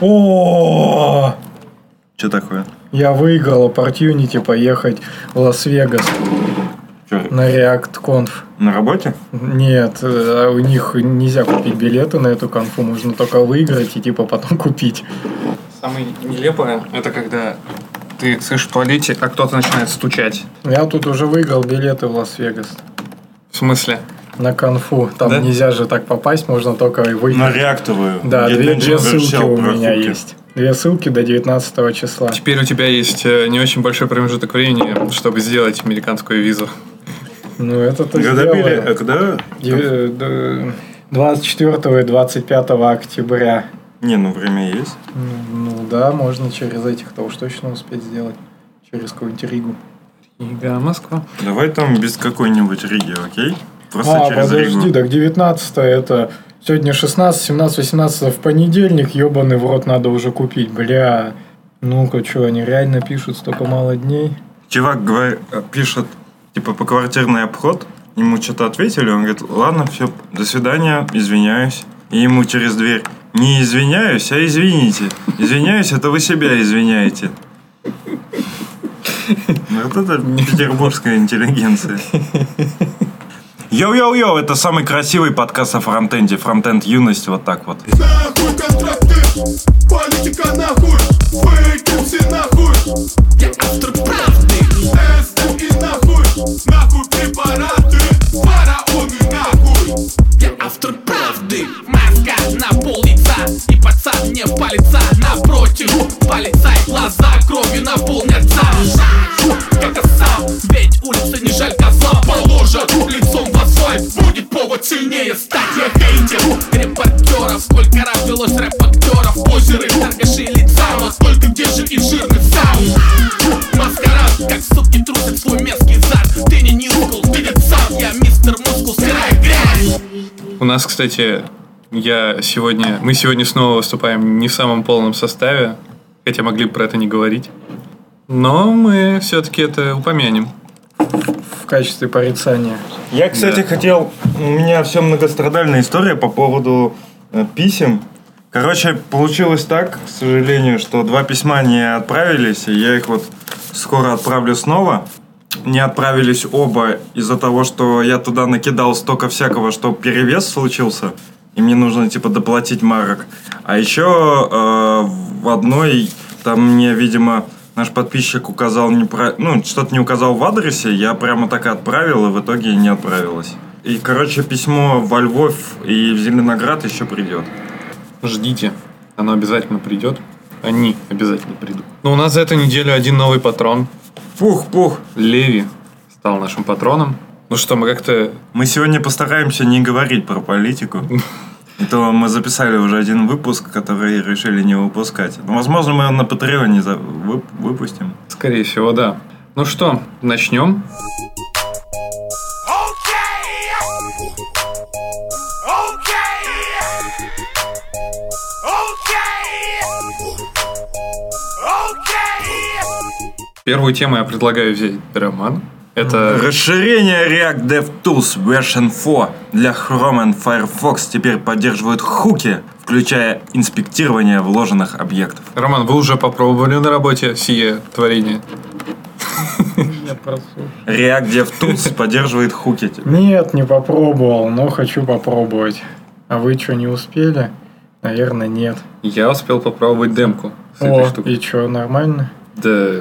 О, Что такое? я выиграл opportunity поехать в Лас-Вегас на React Conf. на работе? Нет, э, у них нельзя купить билеты на эту конфу, можно только выиграть и типа потом купить. Самое нелепое, это когда ты слышишь в туалете, а кто-то начинает стучать. Я тут уже выиграл билеты в Лас-Вегас В смысле? На конфу. Там Да? нельзя же так попасть, можно только На выиграть. реактовую. Да, Я две, две ссылки у меня прохуки. есть. Две ссылки до 19 числа. Теперь у тебя есть э, не очень большой промежуток времени, чтобы сделать американскую визу. Ну, это-то Когда сделаю. били, а когда? Де- д- 24 и 25 октября. Не, ну время есть. Ну, ну да, можно через этих-то уж точно успеть сделать. Через какую-нибудь Ригу. Рига, Москва. Давай там без какой-нибудь Риги, окей? Просто а, через подожди, Ригу. так 19 это... Сегодня 16, 17, 18 в понедельник, ебаный в рот надо уже купить, бля. Ну-ка, что, они реально пишут столько мало дней? Чувак говорит, пишет, типа, по квартирный обход. Ему что-то ответили, он говорит, ладно, все, до свидания, извиняюсь. И ему через дверь, не извиняюсь, а извините. Извиняюсь, это вы себя извиняете. Ну, Вот это петербургская интеллигенция. Йоу-йоу-йоу, это самый красивый подкаст о фронтенде. Фронтенд юность, вот так вот. Нахуй контракты, политика нахуй, выкиньте нахуй Я автор правды Тесты и нахуй, нахуй препараты Фараоны нахуй Я автор правды Маска на пол лица И пацан не палится Напротив, полицай глаза Кровью наполнятся Как сам, ведь улица не жаль козла Положат лицом в Будет повод сильнее стать Я хейтер репортеров Сколько раз велось рэп-актеров Позеры, торгаши нас, кстати, я сегодня, мы сегодня снова выступаем не в самом полном составе, хотя могли бы про это не говорить. Но мы все-таки это упомянем. В качестве порицания. Я, кстати, Да. хотел... У меня все многострадальная история по поводу э, писем. Короче, получилось так, к сожалению, что два письма не отправились, и я их вот скоро отправлю снова. Не отправились оба из-за того, что я туда накидал столько всякого, что перевес случился, и мне нужно, типа, доплатить марок. А еще э, в одной, там мне, видимо, наш подписчик указал непра... ну, что-то не указал в адресе, я прямо так и отправил, и в итоге не отправилось. И, короче, письмо во Львов и в Зеленоград еще придет. Ждите, оно обязательно придет. Они обязательно придут. Но у нас за эту неделю один новый патрон. Пух-пух. Леви стал нашим патроном. Ну что, мы как-то... Мы сегодня постараемся не говорить про политику. То мы записали уже один выпуск, который решили не выпускать. Ну, возможно, мы его на Патреоне за- вып- выпустим. Скорее всего, да. Ну что, начнем? Первую тему я предлагаю взять Роман. Это Расширение React DevTools Version 4 для Chrome и Firefox теперь поддерживают хуки, включая инспектирование вложенных объектов. Роман, вы уже попробовали на работе сие творение? React DevTools поддерживает хуки. Нет, не попробовал, но хочу попробовать. А вы что, не успели? Наверное, нет. Я успел попробовать демку О, и что, нормально? Да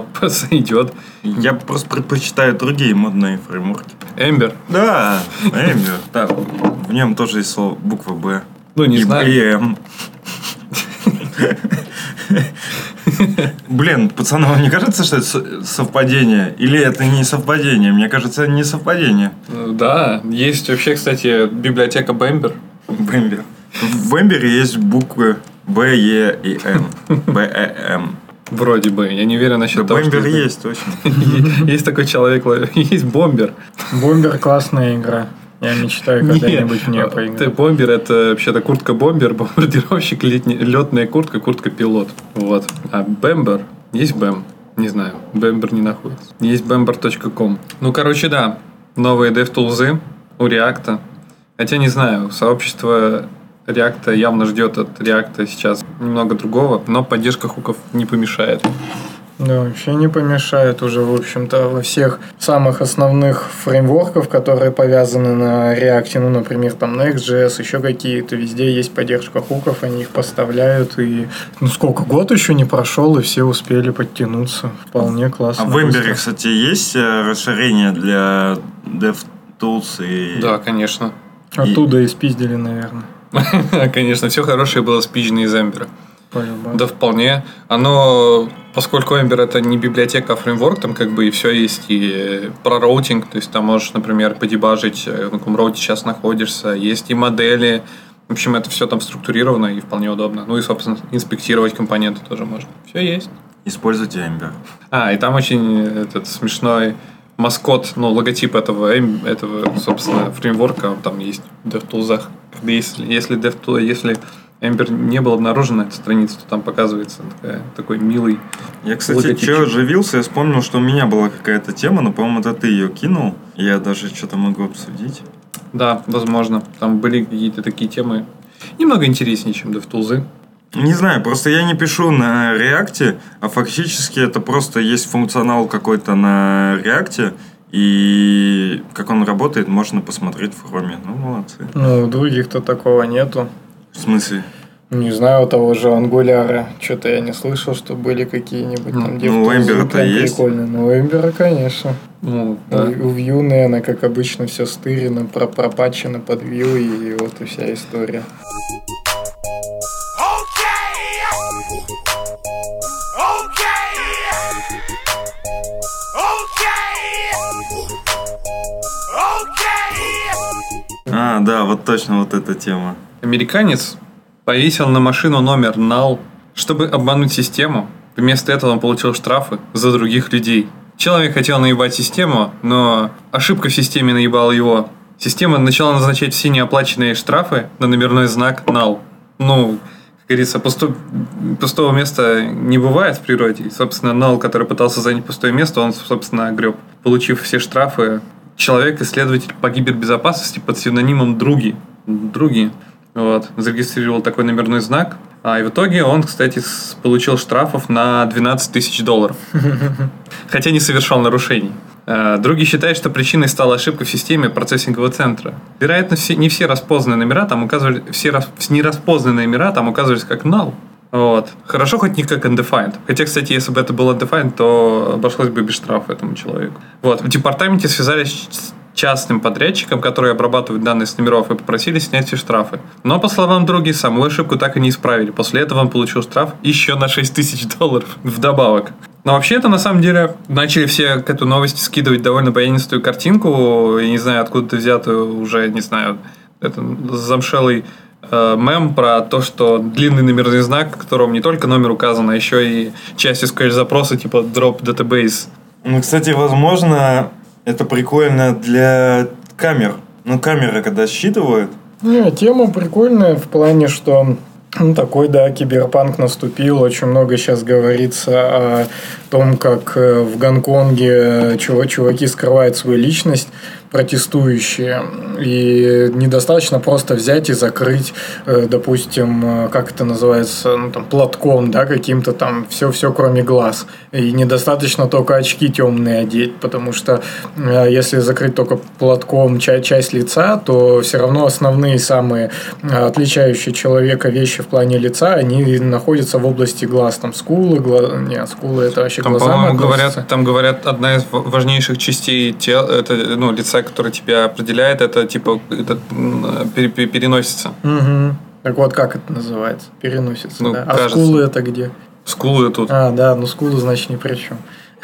по- сойдет. Я просто предпочитаю другие модные фреймворки. Эмбер. Да, Эмбер. Да, в нем тоже есть слово буква Б. Ну, не и, знаю. и М. Блин, пацаны, вам не кажется, что это со- совпадение? Или это не совпадение? Мне кажется, это не совпадение. Да, есть вообще, кстати, библиотека Бэмбер. В Эмбере. В Эмбере есть буквы Б, Е и Н. Б, Э, М. Вроде бы. Я не уверен Да, насчет того, Бэмбер что есть, точно. Есть такой человек, есть бомбер. Бомбер классная игра. Я мечтаю когда-нибудь в нее Ты поиграть. бомбер это вообще-то куртка бомбер, бомбардировщик, летная куртка, куртка пилот. Вот. А бэмбер, есть бэм? Не знаю, бэмбер не находится. Есть bember.com. Ну, короче, да. Новые DevTools у React. Хотя не знаю, сообщество Реакта явно ждет от Реакта сейчас немного другого, но поддержка хуков не помешает. Да, вообще не помешает уже, в общем-то, во всех самых основных фреймворков, которые повязаны на React, ну, например, там Next.js, еще какие-то, везде есть поддержка хуков, они их поставляют, и ну сколько, год еще не прошел, и все успели подтянуться. Вполне классно. А в Ember, кстати, есть э, расширение для DevTools и... Да, конечно. Оттуда и спиздили, наверное. Конечно, все хорошее было спизжено из Эмбера. по-любому. Да, вполне. Оно, поскольку Ember это не библиотека, а фреймворк, там как бы и все есть, и про роутинг, то есть там можешь, например, подебажить, э, в каком роуте сейчас находишься, есть и модели, в общем, это все там структурировано и вполне удобно. Ну и, собственно, инспектировать компоненты тоже можно. Все есть. Используйте Ember. А, и там очень этот смешной маскот, ну, логотип этого, эм- этого, собственно, фреймворка, там есть в DevTools. Если, если, DevTool, если Ember не был обнаружен на этой странице, то там показывается такая- такой милый Я, кстати, Логотипчик. что оживился, я вспомнил, что у меня была какая-то тема, но, по-моему, это ты ее кинул. Я даже что-то могу обсудить. Да, возможно. Там были какие-то такие темы немного интереснее, чем DevTools. Не знаю, просто я не пишу на React, а фактически это просто есть функционал какой-то на React, и как он работает, можно посмотреть в хроме. Ну, молодцы. Ну, у других-то такого нету. В смысле? Не знаю, у того же Ангуляра. Что-то я не слышал, что были какие-нибудь там Ну, девтулзы у Эмбера-то есть. прикольные. Ну, у Эмбера, конечно. Ну, да. У, у Vue, наверное, как обычно, все стырено, про пропачено под Vue, и вот и вся история. А, да, вот точно вот эта тема. Американец повесил на машину номер NAL, чтобы обмануть систему. Вместо этого он получил штрафы за других людей. Человек хотел наебать систему, но ошибка в системе наебала его. Система начала назначать все неоплаченные штрафы на номерной знак NAL. Ну, как говорится, пусто- пустого места не бывает в природе. И, собственно, Нал, который пытался занять пустое место, он, собственно, греб. Получив все штрафы, человек-исследователь по кибербезопасности под псевдонимом Други. Други. Вот, зарегистрировал такой номерной знак. А и в итоге он, кстати, получил штрафов на 12 тысяч долларов. Хотя не совершал нарушений. Э, Други считают, что причиной стала ошибка в системе процессингового центра. Вероятно, все, не все распознанные номера там указывали, все рас- нераспознанные номера там указывались как null. Вот. Хорошо хоть не как undefined. Хотя, кстати, если бы это был undefined, то обошлось бы без штрафа этому человеку. Вот. В департаменте связались с частным подрядчиком, который обрабатывает данные с номеров, и попросили снять все штрафы. Но, по словам други, саму ошибку так и не исправили. После этого он получил штраф еще на 6 тысяч долларов вдобавок. Но вообще это на самом деле начали все к эту новость скидывать довольно баянистую картинку. Я не знаю, откуда взятую уже, не знаю, это замшелый мем про то, что длинный номерный знак, в котором не только номер указан, а еще и часть SQL запроса типа drop database. Ну, кстати, возможно, это прикольно для камер. Ну, камеры, когда считывают, Не, тема прикольная в плане, что ну, такой, да, киберпанк наступил. Очень много сейчас говорится о том, как э, в Гонконге чува- чуваки скрывают свою личность, протестующие. И недостаточно просто взять и закрыть, э, допустим, э, как это называется, ну, там, платком, да, каким-то там, все-все кроме глаз. И недостаточно только очки темные одеть, потому что э, если закрыть только платком ча- часть лица, то все равно основные самые отличающие человека вещи в плане лица, они находятся в области глаз. Там скулы, гла... нет, скулы это вообще Там, относятся. говорят, там говорят, одна из важнейших частей тела, это, ну, лица, которое тебя определяет, это типа это, переносится. Мгм. Так вот, как это называется? Переносится, Ну, да. А кажется. скулы это где? Скулы тут. А, да, ну скулы, значит, ни при чем.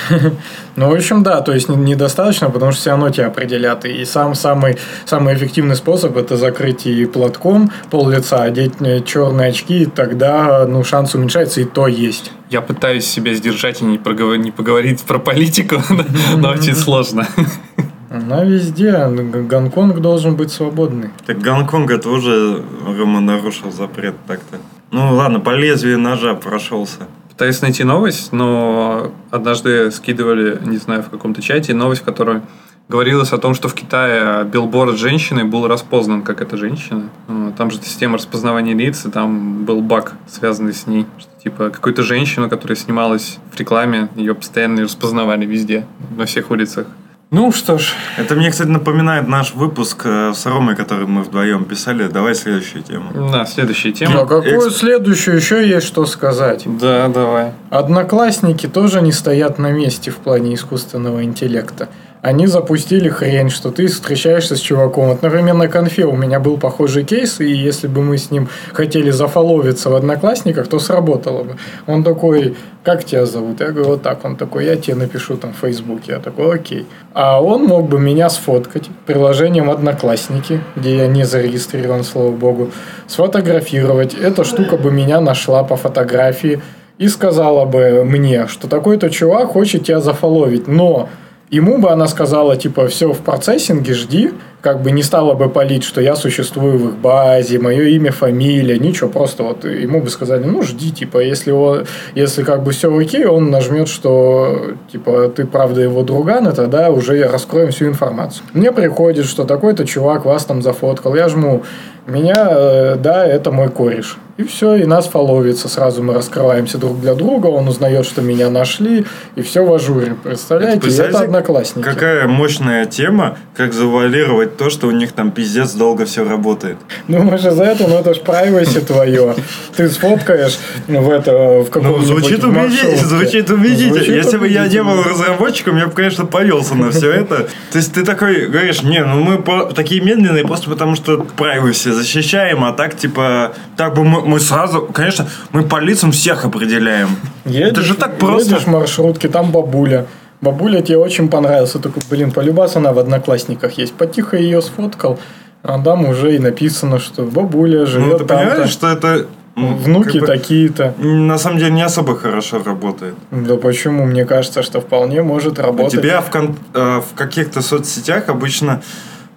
Ну, в общем, да, то есть не- недостаточно, потому что все равно тебя определят. И сам самый, самый эффективный способ это закрыть и платком пол лица, одеть э, черные очки, и тогда ну, шанс уменьшается, и то есть. Я пытаюсь себя сдержать и не, проговор- не поговорить про политику, но очень сложно. Она везде. Г- Гонконг должен быть свободный. так Гонконга тоже Рома нарушил запрет так-то. Ну, ладно, по лезвию ножа прошелся. Пытаюсь найти новость, но однажды скидывали, не знаю, в каком-то чате, новость, в которой говорилось о том, что в Китае билборд с женщиной был распознан как эта женщина. Э, Там же система распознавания лиц, и там был баг, связанный с ней. Что, типа какую-то женщину, которая снималась в рекламе, ее постоянно распознавали везде, на всех улицах. Ну что ж, Это мне, кстати, напоминает наш выпуск э, с Ромой, который мы вдвоем писали. Давай следующую тему. Да, следующая а тема. какую экс- следующую еще есть что сказать? Да, давай. Одноклассники тоже не стоят на месте в плане искусственного интеллекта. Они запустили хрень, что ты встречаешься с чуваком. Вот, например, на конфе у меня был похожий кейс, и если бы мы с ним хотели зафоловиться в Одноклассниках, то сработало бы. Он такой, как тебя зовут? Я говорю, вот так. Он такой, я тебе напишу там в Фейсбуке. Я такой, окей. А он мог бы меня сфоткать приложением Одноклассники, где я не зарегистрирован, слава богу, сфотографировать. Эта штука бы меня нашла по фотографии и сказала бы мне, что такой-то чувак хочет тебя зафоловить, но ему бы она сказала, типа, все в процессинге, жди, как бы не стала бы палить, что я существую в их базе, мое имя, фамилия, ничего, просто вот ему бы сказали, ну, жди, типа, если, он, если как бы все окей, он нажмет, что, типа, ты правда его друган, и тогда уже раскроем всю информацию. Мне приходит, что такой-то чувак вас там зафоткал, я жму, меня, э, да, это мой кореш. И все, и нас фоловится. Сразу мы раскрываемся друг для друга, он узнает, что меня нашли, и все в ажуре. Представляете? Это, Представляете, одноклассники. Какая мощная тема, как завуалировать то, что у них там пиздец долго все работает. Ну, мы же за это, ну это ж privacy твое. Ты сфоткаешь в это, в Ну, каком-нибудь звучит убедительно, звучит убедительно. Если бы я не был разработчиком, я бы, конечно, повелся на все это. То есть ты такой говоришь, не, ну мы такие медленные просто потому, что privacy защищаем, а так, типа, так бы мы, мы сразу, конечно, мы по лицам всех определяем. Едешь, это же так просто. Едешь в маршрутке, там бабуля. Бабуля тебе очень понравилась. Ты такой, блин, полюбас она в одноклассниках есть. Потихо ее сфоткал, а там уже и написано, что бабуля Ну, живет ты там-то. понимаешь, что это... Внуки как бы, такие-то. На самом деле не особо хорошо работает. Да почему? Мне кажется, что вполне может У работать. тебя в, кон- э, в каких-то соцсетях обычно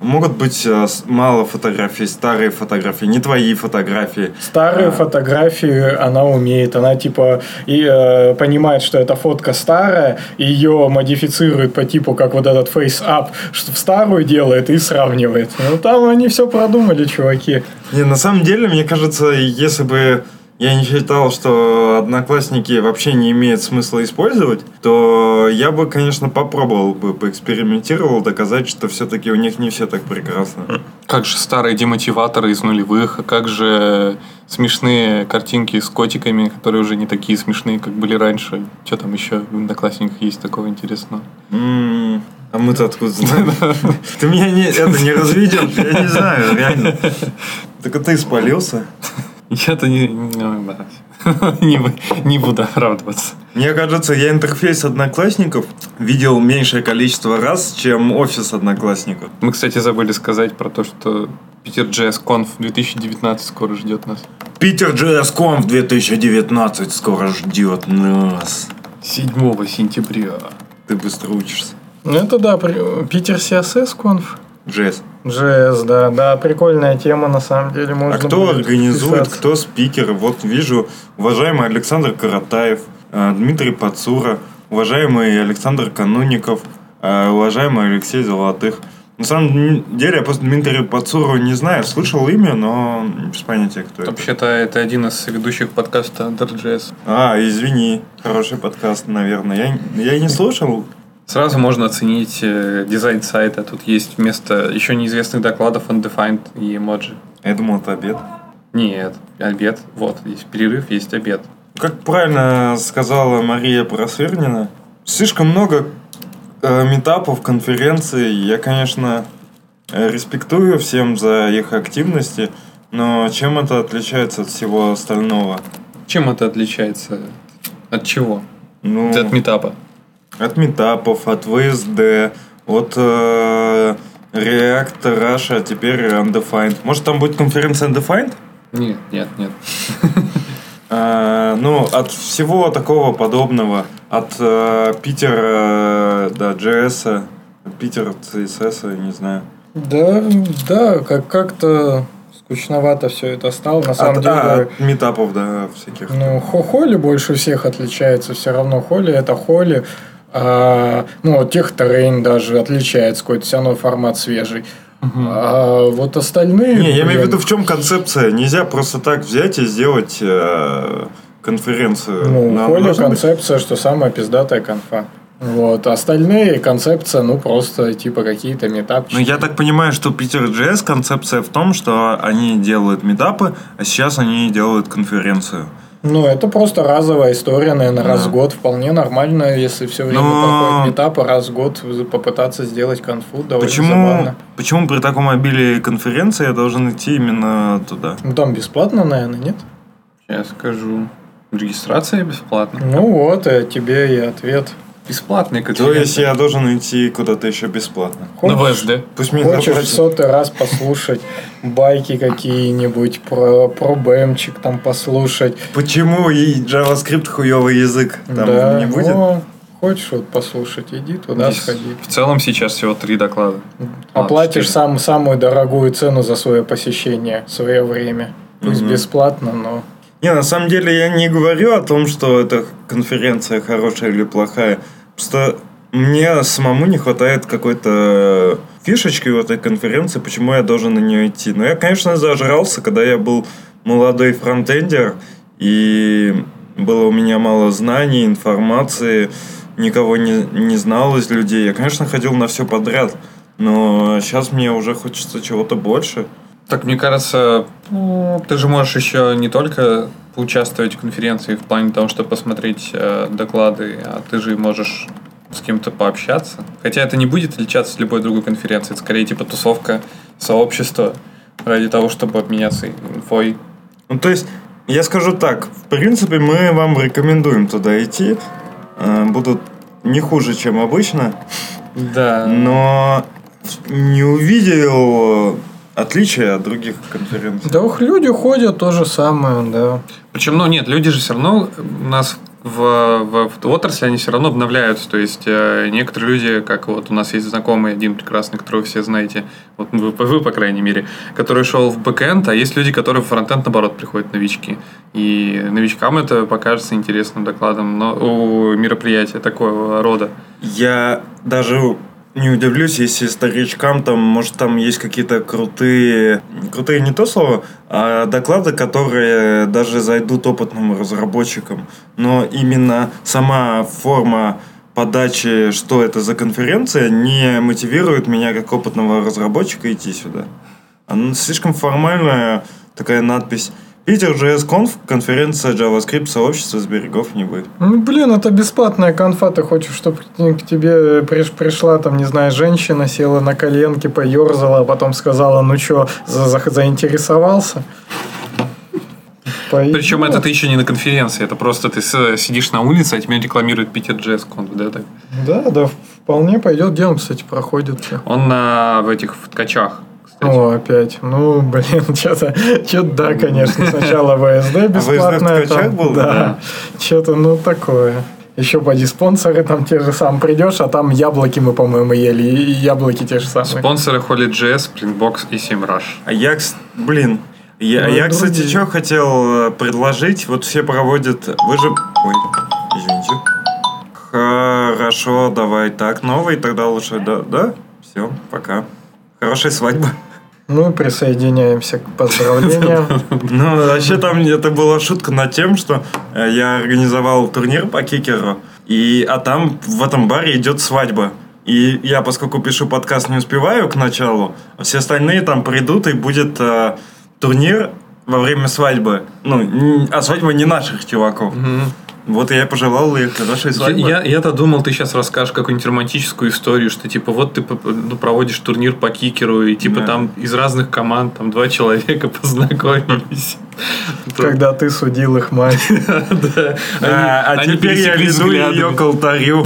могут быть э, мало фотографий, старые фотографии, не твои фотографии. Старые А. фотографии она умеет. Она типа и э, понимает, что эта фотка старая, ее модифицирует по типу, как вот этот Up, что в старую делает и сравнивает. Ну там они все продумали, чуваки. Не, на самом деле, мне кажется, если бы я не считал, что одноклассники вообще не имеет смысла использовать, то я бы, конечно, попробовал бы, поэкспериментировал, доказать, что все-таки у них не все так прекрасно. Как же старые демотиваторы из нулевых, а как же смешные картинки с котиками, которые уже не такие смешные, как были раньше. Что там еще в Одноклассниках есть такого интересного? М, А мы-то откуда знаем? Ты меня не, это не разведешь, я не знаю, реально. Так ты спалился? Я-то не, не, не буду оправдываться. Мне кажется, я интерфейс одноклассников видел меньшее количество раз, чем офис одноклассников. Мы, кстати, забыли сказать про то, что Питер JS Conf 2019 скоро ждет нас. Питер JS Conf 2019 скоро ждет нас. 7 сентября. Ты быстро учишься. Ну это да, Питер CSS конф. JS. JS, да, да, прикольная тема на самом деле. Можно А кто организует, вписаться. кто спикер? Вот вижу, уважаемый Александр Каратаев, э, Дмитрий Пацура, уважаемый Александр Кануников, э, уважаемый Алексей Золотых. На самом деле, я просто Дмитрия Пацуру не знаю, слышал имя, но без понятия, кто это. Вообще-то это один из ведущих подкаста Under.js. А, извини, хороший подкаст, наверное. Я, я не слушал. Сразу можно оценить э, дизайн сайта. Тут есть вместо еще неизвестных докладов undefined и эмоджи. Я думал, это обед. Нет, обед. Вот, есть перерыв, есть обед. Как правильно сказала Мария Просвирнина, слишком много э, метапов, конференций. Я, конечно, респектую всем за их активности, но чем это отличается от всего остального? Чем это отличается? От чего? Ну, От метапа. От метапов, от ВСД, от э, React Russia, а теперь Undefined. Может, там будет конференция Undefined? Нет, нет, нет. А, ну, от всего такого подобного, от э, Питера, да, JS, Питер CSS, не знаю. Да, да, как- как-то скучновато все это стало. На самом от, деле, а, от метапов, да, всяких. ну, Хо- Холли больше всех отличается. Все равно Холли это Холли. А, ну, вот техтрейн даже отличается, какой-то все равно формат свежий. А вот остальные... Не, я имею в виду, в чем концепция. Нельзя просто так взять и сделать э, конференцию. Ну, Нам должно быть- концепция, что самая пиздатая конфа. Вот. Остальные концепция, ну, просто типа какие-то метапчики. Ну, я так понимаю, что Питер JS концепция в том, что они делают метапы, а сейчас они делают конференцию. Ну, это просто разовая история, наверное, раз Да. в год. Вполне нормально, если все время Но- проходит метапы, раз в год попытаться сделать конфу. Довольно Почему, забавно. почему при таком обилии конференции я должен идти именно туда? Ну, там бесплатно, наверное, нет? Я скажу. Регистрация бесплатна. Ну вот, э, тебе и ответ. Бесплатная То конференция. есть я должен идти куда-то еще бесплатно. На Хочешь, ВСД. Пусть меня хочешь в сотый раз послушать байки какие-нибудь, про, про бэмчик там послушать. Почему и JavaScript хуёвый язык? Там да, не будет? ну, хочешь вот послушать, иди туда Здесь сходи. В целом сейчас всего три доклада. Оплатишь четыре. сам, самую дорогую цену за свое посещение, свое время. Пусть Мгм. бесплатно, но... Не, на самом деле я не говорю о том, что эта конференция хорошая или плохая. Просто мне самому не хватает какой-то фишечки в этой конференции, почему я должен на нее идти. Но я, конечно, зажрался, когда я был молодой фронтендер, и было у меня мало знаний, информации, никого не, не знал из людей. Я, конечно, ходил на все подряд, но сейчас мне уже хочется чего-то больше. Так, мне кажется, ты же можешь еще не только поучаствовать в конференции в плане того, чтобы посмотреть э, доклады, а ты же можешь с кем-то пообщаться. Хотя это не будет отличаться от любой другой конференции. Это скорее типа тусовка сообщества ради того, чтобы обменяться инфой. Ну, то есть, я скажу так, в принципе, мы вам рекомендуем туда идти. Э, Будут не хуже, чем обычно, Да. но не увидел отличия от других конференций. Да ух, люди ходят то же самое, да. Причем, ну нет, люди же все равно у нас в, в, в отрасли они все равно обновляются. То есть э, некоторые люди, как вот у нас есть знакомый один прекрасный, которого все знаете, вот вы, вы, по крайней мере, который шел в бэкэнд, а есть люди, которые в фронтенд наоборот приходят новички. И новичкам это покажется интересным докладом но, у мероприятия такого рода. Я даже не удивлюсь, если старичкам там, может, там есть какие-то крутые, крутые не то слово, а доклады, которые даже зайдут опытным разработчикам. Но именно сама форма подачи, что это за конференция, не мотивирует меня как опытного разработчика идти сюда. Она слишком формальная такая надпись. Питер JS Conf, конференция JavaScript сообщества с берегов не будет. Ну, блин, это бесплатная конфа. Ты хочешь, чтобы к тебе приш- пришла, там, не знаю, женщина, села на коленки, поерзала, а потом сказала, ну что, за- за- заинтересовался? Пойдет. Причем это ты еще не на конференции, это просто ты сидишь на улице, а тебя рекламирует Питер Джесс Конф, да, так? Да, да, вполне пойдет. Где он, кстати, проходит? Он на, в этих в ткачах. О, опять. Ну, блин, что-то, что-то, да, конечно. Сначала ВСД бесплатная. в ткачах там, был? Да. Что-то, ну, такое. Еще поди спонсоры там те же самые придешь, а там яблоки мы, по-моему, ели. И яблоки те же самые. Спонсоры HolyJS, Printbox и SEMrush. А я, блин, я, Ну, я кстати, что хотел э, предложить. Вот все проводят... Вы же... Ой, извините. Хорошо, давай так. Новый тогда лучше, да? Да? Все, пока. Хорошей свадьбы. Ну, присоединяемся к поздравлениям. Ну, вообще там это была шутка над тем, что э, я организовал турнир по кикеру, и, а там в этом баре идет свадьба. И я, поскольку пишу подкаст, не успеваю к началу, а все остальные там придут, и будет э, турнир во время свадьбы. Ну, а свадьба не наших чуваков. Вот я и пожелал их хорошей свадьбы. Я, я-то думал, ты сейчас расскажешь какую-нибудь романтическую историю, что типа вот ты ну, проводишь турнир по кикеру, и типа Да. там из разных команд там два человека познакомились. Когда ты судил их мать. Да. А, а теперь я веду ее к алтарю.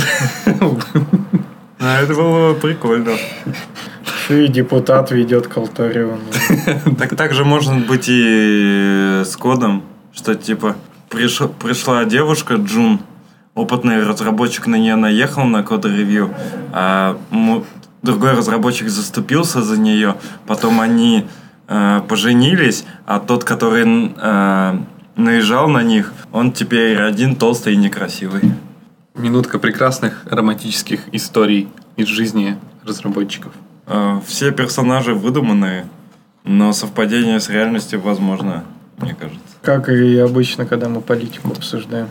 А, Это было прикольно. Еще и депутат ведет к алтарю. Ну, Так, так же можно быть и с кодом, что типа приш- пришла девушка Джун, опытный разработчик на нее наехал на код-ревью, а другой разработчик заступился за нее, потом они э, поженились, а тот, который э, наезжал на них, он теперь один толстый и некрасивый. Минутка прекрасных романтических историй из жизни разработчиков. Э, Все персонажи выдуманные, но совпадение с реальностью возможно, мне кажется. Как и обычно, когда мы политику обсуждаем.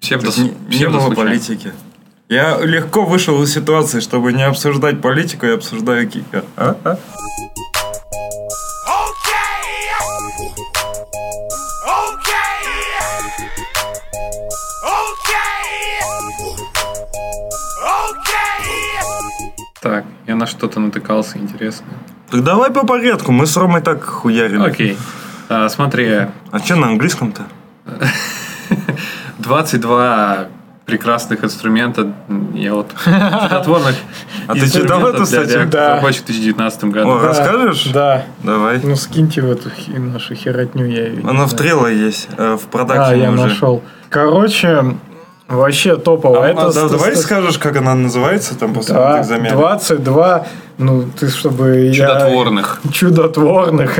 Есть не, не было политики. Я легко вышел из ситуации, чтобы не обсуждать политику, я обсуждаю Кика. А? А? Так, я на что-то натыкался интересное. Так давай по порядку, мы с Ромой так хуярили. Окей. А, смотри, А что на английском-то? 22 прекрасных инструмента. Я вот чудотворных А ты читал эту статью? Да. в 2019 году. О, Расскажешь? Да. Давай. Ну скиньте в эту нашу херотню, я ее. Оно в Трелло есть, э, в продакшене я уже. нашел. Короче, вообще топово. А, Это а, да, давай скажешь, как она называется там после Да, этих замеров. 22, ну, ты чтобы Чудотворных. я... Чудотворных.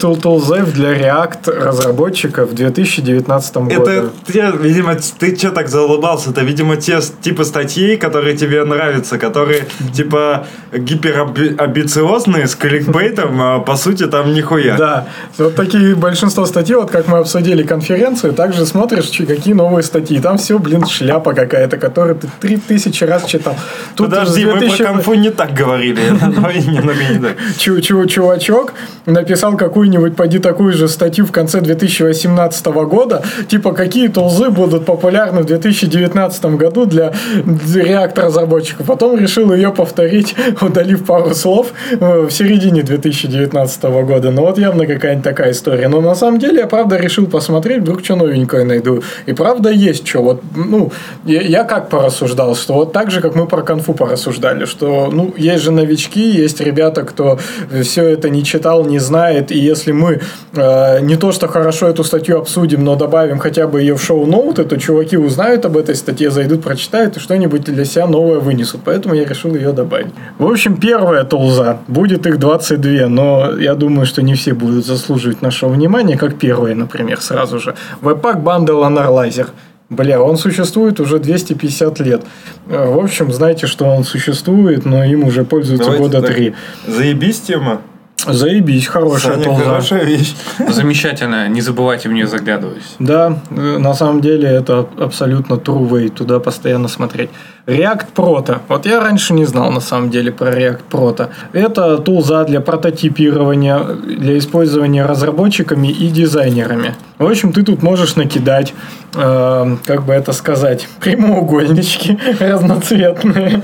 Тултулзев для React разработчиков в 2019 году. Это, те, видимо, ты что так заулыбался? Это, видимо, те типа статей, которые тебе нравятся, которые типа гиперамбициозные, с кликбейтом, а по сути там нихуя. Да, вот такие большинство статей, вот как мы обсудили конференцию, также смотришь, какие новые статьи. Там все, блин, шляпа какая-то, которую ты 3000 раз читал. Тут Подожди, с мы 2000 про конфу не так говорили. Давай немного не так. чу- чу- чувачок написал какую-нибудь, поди такую же статью в конце 2018 года, типа, какие тулзы будут популярны в 2019 году для, для React разработчиков. Потом решил ее повторить, удалив пару слов э, в середине 2019 года. Ну вот явно какая-нибудь такая история. Но на самом деле я правда решил посмотреть, вдруг что новенькое найду. И правда есть что. Вот, ну, я, я как порассуждал, что вот так же, как мы про конфу порассуждали, что, ну, есть же новички, есть ребята, кто все это не читал, не знает, и если мы э, не то, что хорошо эту статью обсудим, но добавим хотя бы ее в шоу-ноуты, то чуваки узнают об этой статье, зайдут, прочитают и что-нибудь для себя новое вынесут. Поэтому я решил ее добавить. В общем, первая тулза. Будет их 22, но я думаю, что не все будут заслуживать нашего внимания, как первая, например, сразу же. Webpack Bundle Analyzer. Бля, он существует уже 250 лет. Э, В общем, знаете, что он существует, но им уже пользуются Давайте года так. три. Заебись тема. Заебись, хорошая Саня, тулза. хорошая вещь. Замечательно, не забывайте в нее заглядывать. Да, э, на самом деле это абсолютно true way, туда постоянно смотреть. React Proto. Вот я раньше не знал на самом деле про React Proto. Это тулза для прототипирования, для использования разработчиками и дизайнерами. В общем, ты тут можешь накидать, э, как бы это сказать, прямоугольнички разноцветные,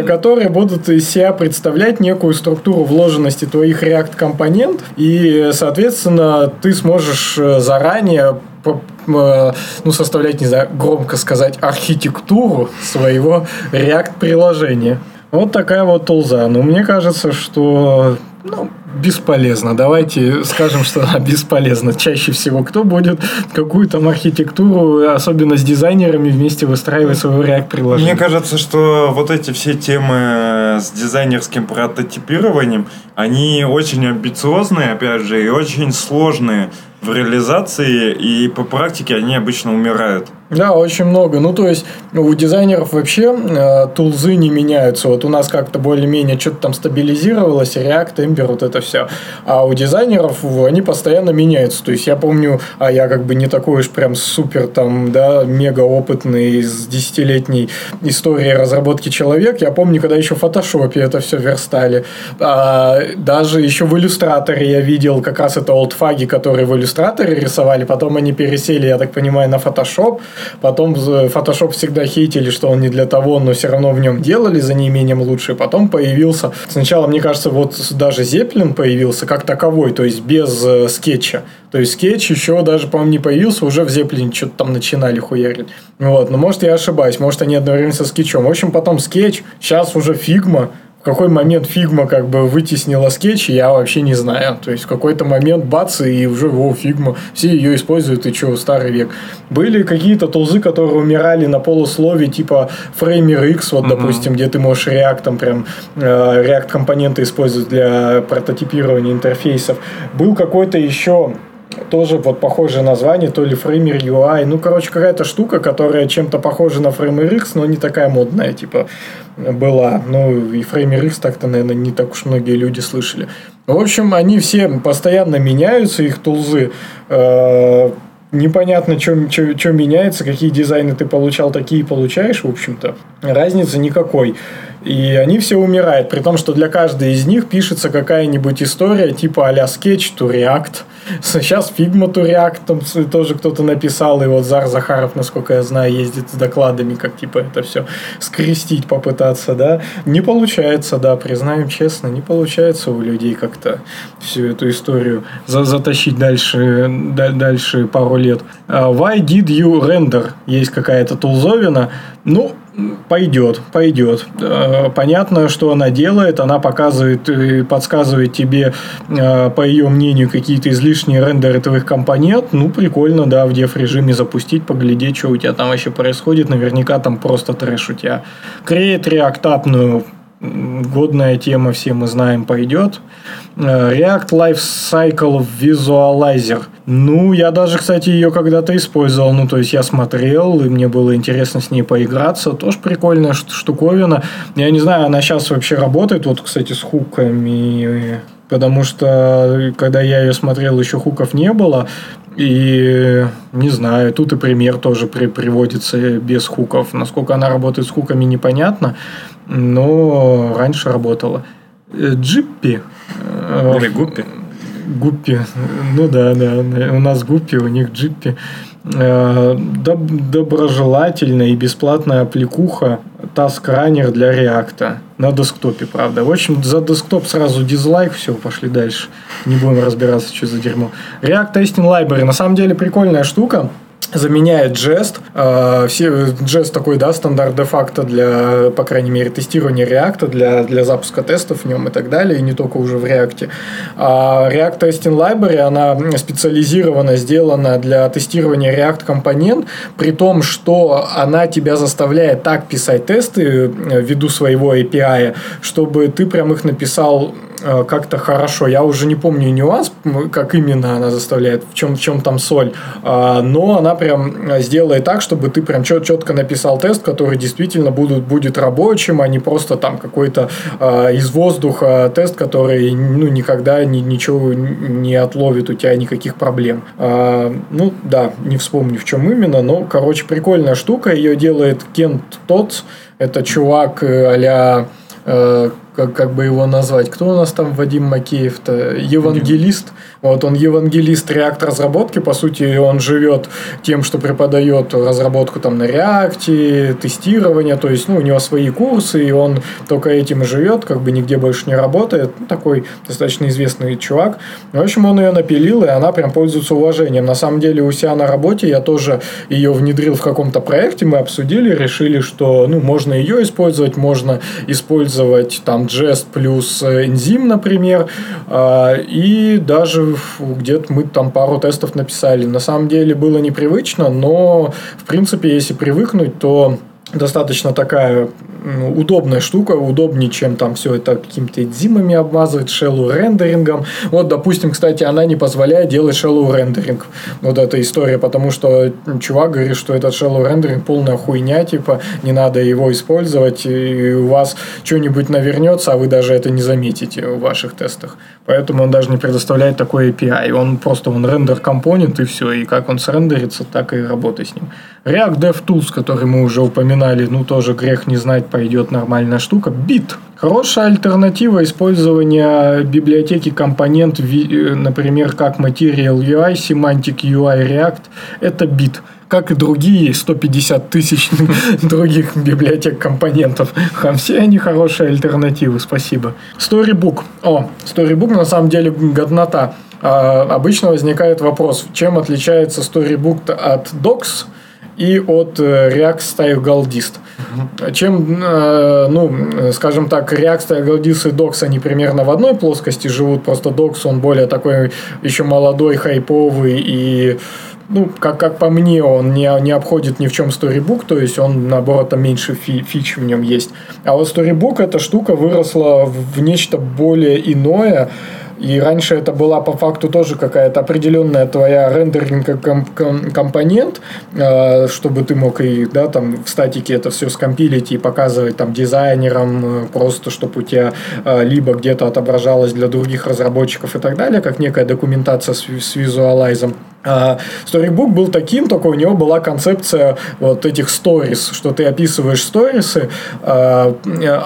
которые будут из себя представлять некую структуру вложенности твоих React компонентов. И, соответственно, ты сможешь э, заранее ну, составлять, не знаю, громко сказать, архитектуру своего React-приложения. Вот такая вот тулза. Но мне кажется, что ну, бесполезно. Давайте скажем, что она бесполезна. Чаще всего кто будет какую там архитектуру, особенно с дизайнерами, вместе выстраивать свое React-приложение? Мне кажется, что вот эти все темы с дизайнерским прототипированием, они очень амбициозные, опять же, и очень сложные в реализации, и по практике они обычно умирают. Да, очень много. Ну, то есть, у дизайнеров вообще э, тулзы не меняются. Вот у нас как-то более-менее что-то там стабилизировалось, React, Ember, вот это все. А у дизайнеров они постоянно меняются. То есть, я помню, а я как бы не такой уж прям супер там, да, мега опытный с десятилетней историей разработки человек. Я помню, когда еще в фотошопе это все верстали. А, даже еще в иллюстраторе я видел как раз это олдфаги, которые в иллюстраторе рисовали. Потом они пересели, я так понимаю, на фотошоп. Потом в- Photoshop всегда хейтили, что он не для того, но все равно в нем делали за неимением лучше. Потом появился, сначала, мне кажется, вот даже Zeppelin появился как таковой, то есть без э, скетча. То есть скетч еще даже, по-моему, не появился, уже в Zeppelin что-то там начинали хуярить. Вот, но может я ошибаюсь, может они одновременно со Sketch'ом. В общем, потом скетч, сейчас уже Figma, какой момент Figma как бы вытеснила скетч, я вообще не знаю. То есть в какой-то момент бац, и уже о, Figma. Все ее используют, и что, старый век. Были какие-то тулзы, которые умирали на полуслове, типа Framer X, вот, допустим, где ты можешь React, там прям э, React компоненты использовать для прототипирования интерфейсов. Был какой-то еще тоже вот похожее название, то ли Framer UI. Ну, короче, какая-то штука, которая чем-то похожа на Framer X, но не такая модная, типа, была. Ну, и Framer X так-то, наверное, не так уж многие люди слышали. В общем, они все постоянно меняются, их тулзы. Э, непонятно, что меняется, какие дизайны ты получал, такие получаешь, в общем-то. Разницы никакой. И они все умирают, при том, что для каждой из них пишется какая-нибудь история типа а-ля Sketch to React. Сейчас Figma to React там тоже кто-то написал, и вот Зар Захаров, насколько я знаю, ездит с докладами, как типа это все скрестить попытаться, да. Не получается, да, признаем честно, не получается у людей как-то всю эту историю за затащить дальше, дальше пару лет. А why did you render? Есть какая-то тулзовина. Ну, Пойдет, пойдет. Э, понятно, что она делает. Она показывает и подсказывает тебе, э, по ее мнению, какие-то излишние рендеры твоих компонент. Ну, прикольно, да, в деф режиме запустить, поглядеть, что у тебя там вообще происходит. Наверняка там просто трэш у тебя. Create реактапную годная тема, все мы знаем, пойдет. Э, React Life Cycle Visualizer. Ну, я даже, кстати, ее когда-то использовал. Ну, то есть, я смотрел, и мне было интересно с ней поиграться. Тоже прикольная штуковина. Я не знаю, она сейчас вообще работает, вот, кстати, с хуками. Потому что, когда я ее смотрел, еще хуков не было. И не знаю, тут и пример тоже при, приводится без хуков. Насколько она работает с хуками, непонятно но раньше работала. Э, Джиппи. Э, Или Гуппи. Гуппи. Ну да, да. У нас Гуппи, у них Джиппи. Э, доб- доброжелательная и бесплатная аппликуха таскранер для реакта. На десктопе, правда. В общем, за десктоп сразу дизлайк, все, пошли дальше. Не будем разбираться, что за дерьмо. React Testing Library. На самом деле прикольная штука заменяет Jest. А, все, Jest такой, да, стандарт де-факто для, по крайней мере, тестирования React, для, для запуска тестов в нем и так далее, и не только уже в React. А React Testing Library, она специализирована, сделана для тестирования React компонент, при том, что она тебя заставляет так писать тесты э, ввиду своего API, чтобы ты прям их написал как-то хорошо. Я уже не помню нюанс, как именно она заставляет, в чем, в чем там соль. А, но она прям сделает так, чтобы ты прям чет, четко написал тест, который действительно будет, будет рабочим, а не просто там какой-то а, из воздуха тест, который ну, никогда ни, ничего не отловит у тебя никаких проблем. А, ну да, не вспомню в чем именно, но, короче, прикольная штука. Ее делает Кент Тотс. Это чувак э, э, как, как бы его назвать. Кто у нас там Вадим Макеев-то? Евангелист. Вот он евангелист реакт разработки. По сути, он живет тем, что преподает разработку там на реакте, тестирование. То есть, ну, у него свои курсы, и он только этим и живет, как бы нигде больше не работает. Ну, такой достаточно известный чувак. В общем, он ее напилил, и она прям пользуется уважением. На самом деле, у себя на работе я тоже ее внедрил в каком-то проекте, мы обсудили, решили, что, ну, можно ее использовать, можно использовать там Jest плюс энзим, например, а, и даже где-то мы там пару тестов написали. На самом деле было непривычно, но в принципе, если привыкнуть, то достаточно такая удобная штука, удобнее, чем там все это какими-то эдзимами обмазывать, шеллу рендерингом. Вот, допустим, кстати, она не позволяет делать шеллу рендеринг. Вот эта история, потому что чувак говорит, что этот шеллу рендеринг полная хуйня, типа, не надо его использовать, и у вас что-нибудь навернется, а вы даже это не заметите в ваших тестах. Поэтому он даже не предоставляет такой API. Он просто он рендер компонент и все. И как он срендерится, так и работай с ним. React DevTools, который мы уже упоминали, ну тоже грех не знать, пойдет нормальная штука. Bit. Хорошая альтернатива использования библиотеки компонент, например, как Material UI, Semantic UI React. Это Bit как и другие 150 тысяч других библиотек компонентов. Все они хорошие альтернативы, спасибо. Storybook. О, Storybook на самом деле годнота. А, обычно возникает вопрос, чем отличается Storybook от Docs и от э, React Style Galdist. Чем, э, ну, скажем так, React Style Galdist и Docs, они примерно в одной плоскости живут, просто Docs, он более такой еще молодой, хайповый и ну, как, как по мне, он не, не обходит ни в чем Storybook, то есть он, наоборот, там меньше фи, фич в нем есть. А вот Storybook, эта штука выросла в нечто более иное, И раньше это была по факту тоже какая-то определенная твоя рендеринг ком- ком- компонент, э, чтобы ты мог и да, там в статике это все скомпилить и показывать там дизайнерам, э, просто чтобы у тебя э, либо где-то отображалось для других разработчиков и так далее, как некая документация с, с визуалайзом. А Storybook был таким, только у него была концепция вот этих stories, что ты описываешь сторисы, а,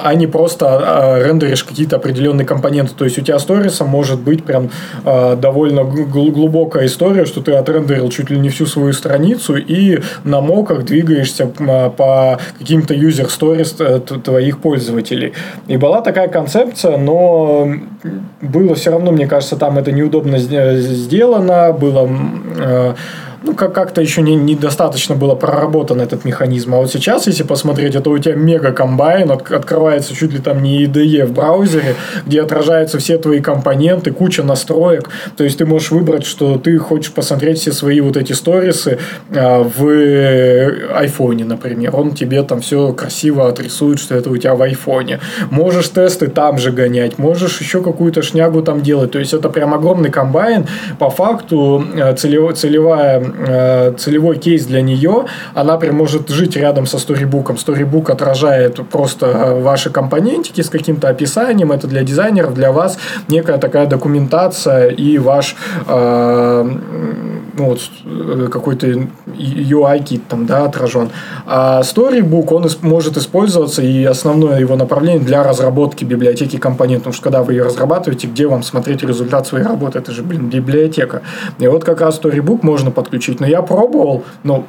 а не просто а, рендеришь какие-то определенные компоненты. То есть у тебя сториса может быть прям а, довольно гл- глубокая история, что ты отрендерил чуть ли не всю свою страницу и на моках двигаешься а, по каким-то user stories э, твоих пользователей. И была такая концепция, но было все равно, мне кажется, там это неудобно сде- сделано, было э, ну, как- как-то еще не, недостаточно было проработан этот механизм. А вот сейчас, если посмотреть, это у тебя мега комбайн, от- открывается чуть ли там не IDE в браузере, где отражаются все твои компоненты, куча настроек. То есть ты можешь выбрать, что ты хочешь посмотреть все свои вот эти сторисы а, в айфоне, например. Он тебе там все красиво отрисует, что это у тебя в айфоне. Можешь тесты там же гонять, можешь еще какую-то шнягу там делать. То есть это прям огромный комбайн. По факту э, целево- целевая, э, целевой кейс для нее, она прям может жить рядом со сторибуком. Сторибук отражает просто э, ваши компонентики с каким-то описанием. Это для дизайнеров, для вас некая такая документация и ваш э, ну, вот, э, какой-то UI-кит там, да, отражен. А Storybook, он может использоваться и основное его направление для разработки библиотеки компонентов. Потому что когда вы ее разрабатываете, где вам смотреть результат своей работы? Это же, блин, библиотека. И вот как раз Storybook можно подключить. Но я пробовал, но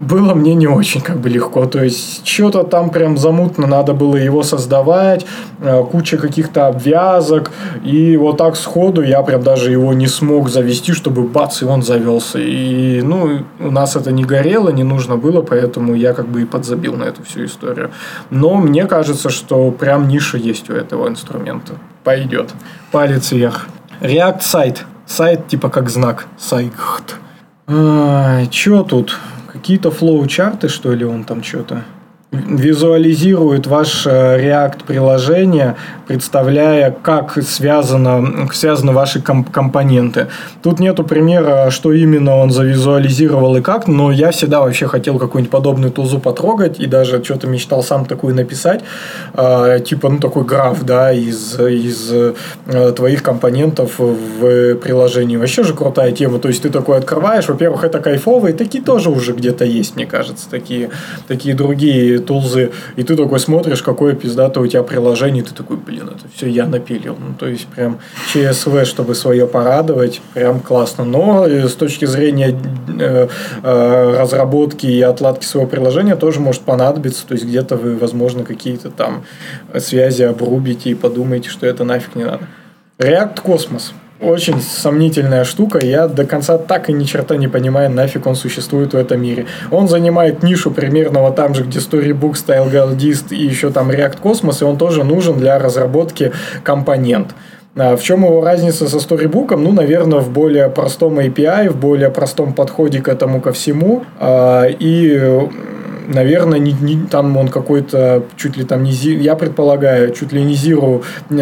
было мне не очень как бы легко. То есть, что-то там прям замутно надо было его создавать, э, куча каких-то обвязок. И вот так сходу я прям даже его не смог завести, чтобы бац, и он завелся. И, ну, у нас это не горело, не нужно было, поэтому я как бы и подзабил на эту всю историю. Но мне кажется, что прям ниша есть у этого инструмента. Пойдет. Палец вверх. React сайт. Сайт типа как знак. Сайт. Че тут? Какие-то флоу-чарты, что ли, он там что-то? Визуализирует ваше React приложение, представляя, как связано, связаны ваши ком- компоненты. Тут нету примера, что именно он завизуализировал и как, но я всегда вообще хотел какую-нибудь подобную тулзу потрогать и даже что-то мечтал сам такую написать, э, типа, ну, такой граф, да, из, из э, твоих компонентов в приложении. Вообще же крутая тема, то есть ты такой открываешь, во-первых, это кайфово, и такие тоже уже где-то есть, мне кажется, такие, такие другие тулзы, и ты такой смотришь, какое пиздатое у тебя приложение, и ты такой, блин, это все я напилил. Ну, то есть, прям ЧСВ, чтобы свое порадовать, прям классно. Но э, с точки зрения э, э, разработки и отладки своего приложения тоже может понадобиться. То есть, где-то вы, возможно, какие-то там связи обрубите и подумаете, что это нафиг не надо. React Космос очень сомнительная штука. Я до конца так и ни черта не понимаю, нафиг он существует в этом мире. Он занимает нишу примерно вот там же, где Storybook, Style Guidist и еще там React Cosmos, и он тоже нужен для разработки компонент. А В чем его разница со Storybook? Ну, наверное, в более простом API, в более простом подходе к этому ко всему. А, И наверное, не, не, там он какой-то чуть ли там не я предполагаю, чуть ли не zero э,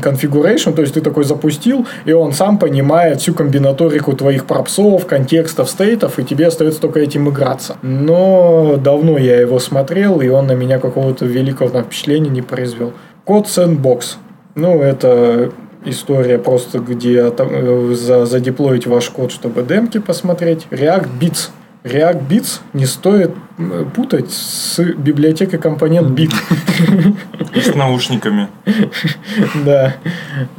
configuration, то есть ты такой запустил, и он сам понимает всю комбинаторику твоих пропсов, контекстов, стейтов, и тебе остается только этим играться. Но давно я его смотрел, и он на меня какого-то великого впечатления не произвел. Код Sandbox. Ну, это история просто, где там, э, за, задеплоить ваш код, чтобы демки посмотреть. React Bits. React Bits не стоит путать с библиотекой компонент Bit. С наушниками. Да,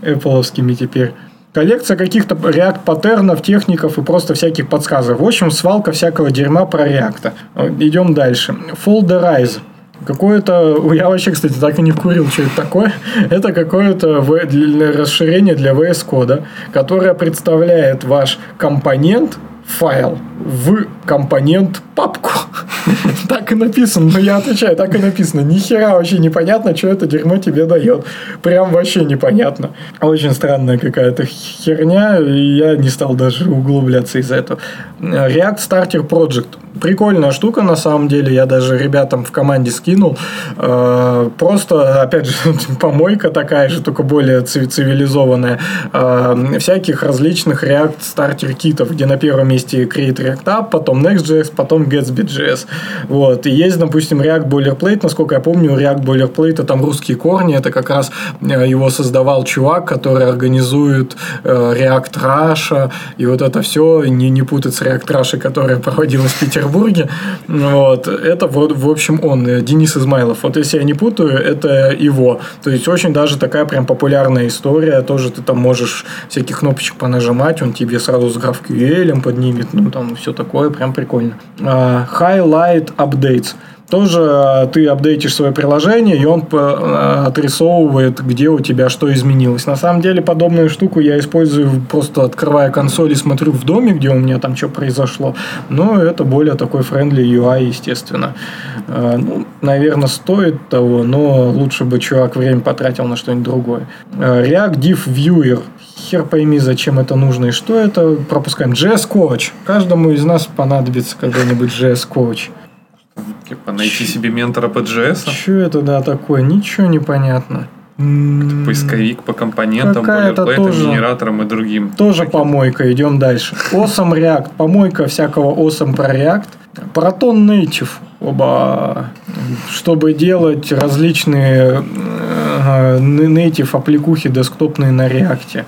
Apple теперь. Коллекция каких-то React паттернов, техников и просто всяких подсказок. В общем, свалка всякого дерьма про React. Идем дальше. Folderize. Какое-то... Я вообще, кстати, так и не вкурил, что это такое. Это какое-то в- расширение для VS кода, которое представляет ваш компонент, файл, в компонент папку. Так и написано, но я отвечаю, так и написано. Ни хера вообще непонятно, что это дерьмо тебе дает. Прям вообще непонятно. Очень странная какая-то херня, и я не стал даже углубляться из-за этого. React Starter Project. Прикольная штука, на самом деле. Я даже ребятам в команде скинул. Э, Просто, опять же, помойка такая же, только более ци- цивилизованная. Э, Всяких различных React Starter китов, где на первом месте Create React App, потом Next.js, потом Gatsby.js. Вот. И есть, допустим, React Boilerplate. Насколько я помню, React Boilerplate там русские корни. Это как раз э, его создавал чувак, который организует э, React Russia. И вот это все, не, не путать с React Russia, которая проводилась в Петербурге. Вот. Это вот, в общем, он, э, Денис Измайлов. Вот если я не путаю, это его. То есть, очень даже такая прям популярная история. Тоже ты там можешь всяких кнопочек понажимать, он тебе сразу с GraphQL поднимет, ну там все такое, прям прикольно. А, Highlight Updates. Тоже а, ты апдейтишь свое приложение, и он а, отрисовывает, где у тебя что изменилось. На самом деле, подобную штуку я использую просто открывая консоль и смотрю в доме, где у меня там что произошло. Но это более такой friendly UI, естественно. А, Ну, наверное, стоит того, но лучше бы чувак время потратил на что-нибудь другое. React Div Viewer. Хер пойми, зачем это нужно и что это. Пропускаем. JS Coach. Каждому из нас понадобится когда-нибудь JS Coach. Типа найти себе ментора по JS. Что это, да, такое? Ничего не понятно. М, Поисковик по компонентам, Какая-то бойлерплейтам, генераторам и другим. Тоже помойка, идем дальше. Awesome React, помойка всякого awesome про React. Proton Native, оба, чтобы делать различные э, native аппликухи десктопные на React.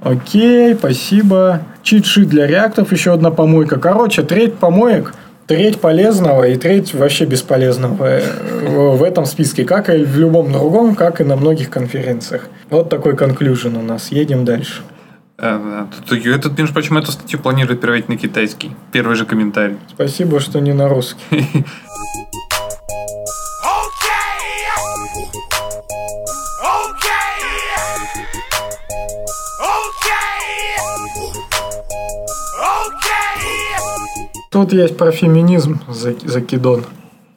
Окей, спасибо. Чит-шит для реактов, еще одна помойка. Короче, треть помоек, треть полезного и треть вообще бесполезного э, в этом списке, как и в любом другом, как и на многих конференциях. Вот такой конклюжен у нас. Едем дальше. А, да. Тут, этот, между прочим, эту статью планирует переводить на китайский. Первый же комментарий. Спасибо, что не на русский. Тут есть про феминизм за- закидон.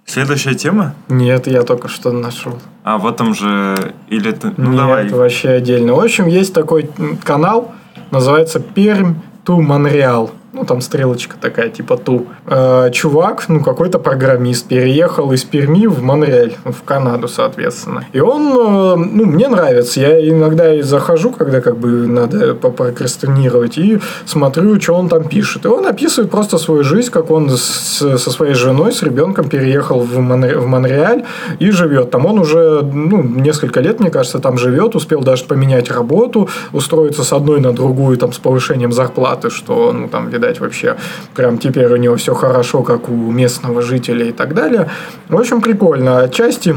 Следующая тема? Нет, я только что нашел. А в этом же... Или ты... Ну, Нет, давай. вообще отдельно. В общем, есть такой канал, называется Пермь ту Монреал. Ну, там стрелочка такая, типа ту. Э, чувак, ну, какой-то программист, переехал из Перми в Монреаль, в Канаду, соответственно. И он, э, ну, мне нравится. Я иногда и захожу, когда как бы надо попрокрастинировать, и смотрю, что он там пишет. И он описывает просто свою жизнь, как он с- со своей женой, с ребенком переехал в, Монре- в Монреаль и живет. Там он уже, ну, несколько лет, мне кажется, там живет, успел даже поменять работу, устроиться с одной на другую, там, с повышением зарплаты, что, ну, там, видать, вообще прям теперь у него все хорошо, как у местного жителя и так далее. В общем, прикольно. Отчасти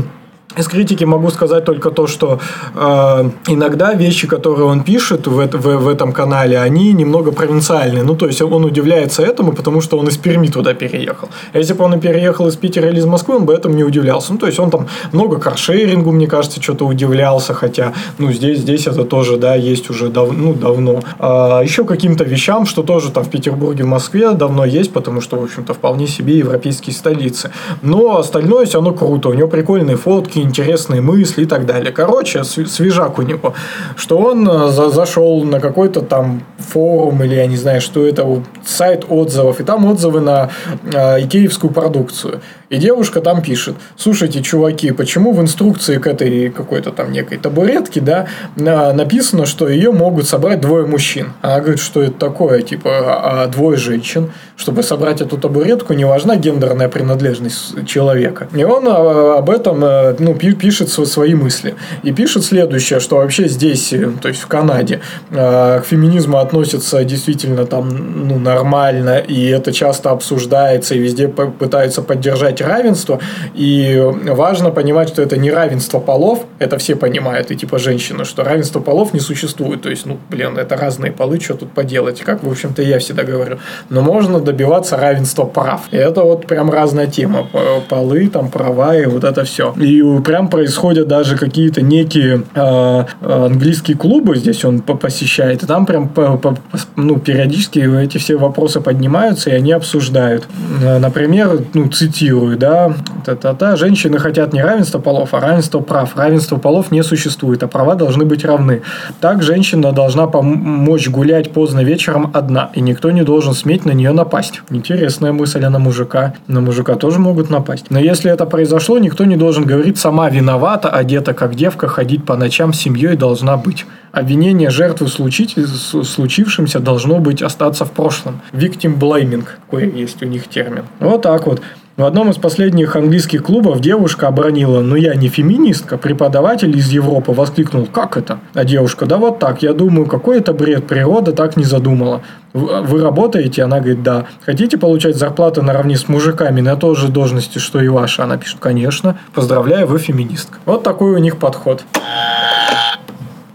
из критики могу сказать только то, что э, иногда вещи, которые он пишет в, в, в этом канале, они немного провинциальные. Ну, то есть он удивляется этому, потому что он из Перми туда переехал. А если бы он и переехал из Питера или из Москвы, он бы этому не удивлялся. Ну, то есть он там много каршерингу, мне кажется, что-то удивлялся, хотя, ну, здесь, здесь это тоже, да, есть уже дав, ну, давно. А, еще каким-то вещам, что тоже там в Петербурге, в Москве давно есть, потому что, в общем-то, вполне себе европейские столицы. Но остальное все равно круто. У него прикольные фотки, интересные мысли и так далее. Короче, св- свежак у него. Что он э, за- зашел на какой-то там форум или я не знаю, что это, сайт отзывов, и там отзывы на э, икеевскую продукцию. И девушка там пишет, слушайте, чуваки, почему в инструкции к этой какой-то там некой табуретке, да, на- написано, что ее могут собрать двое мужчин. Она говорит, что это такое, типа, а, а двое женщин. Чтобы собрать эту табуретку, не важна гендерная принадлежность человека. И он а, об этом, э, ну, пи- пишет св- свои мысли. И пишет следующее, что вообще здесь, э, то есть в Канаде, э, к феминизму относятся действительно там, ну, нормально, и это часто обсуждается, и везде пытаются поддержать равенство. И важно понимать, что это не равенство полов, это все понимают, и типа женщины, что равенство полов не существует. То есть, ну, блин, это разные полы, что тут поделать, как, в общем-то, я всегда говорю. Но можно добиваться равенства прав. И это вот прям разная тема. Полы, там, права и вот это все. И прям происходят даже какие-то некие э, английские клубы, здесь он по- посещает, и там прям по- по- ну, периодически эти все вопросы поднимаются, и они обсуждают. Например, ну, цитирую, да, та-та-та, женщины хотят не равенства полов, а равенства прав. Равенства полов не существует, а права должны быть равны. Так женщина должна помочь гулять поздно вечером одна, и никто не должен сметь на нее напасть. Интересная мысль, а на мужика? На мужика тоже могут напасть. Но если это произошло, никто не должен говорить «сама виновата, одета как девка, ходить по ночам с семьей должна быть». Обвинение жертвы случить- с- случившемся должно быть остаться в прошлом. Victim blaming, такой есть у них термин. Вот так вот. В одном из последних английских клубов девушка обронила «Ну я не феминистка». Преподаватель из Европы воскликнул «Как это?» А девушка «Да вот так, я думаю, какой это бред, природа так не задумала». «Вы работаете?» Она говорит «Да». «Хотите получать зарплату наравне с мужиками на той же должности, что и ваша?» Она пишет «Конечно». «Поздравляю, вы феминистка». Вот такой у них подход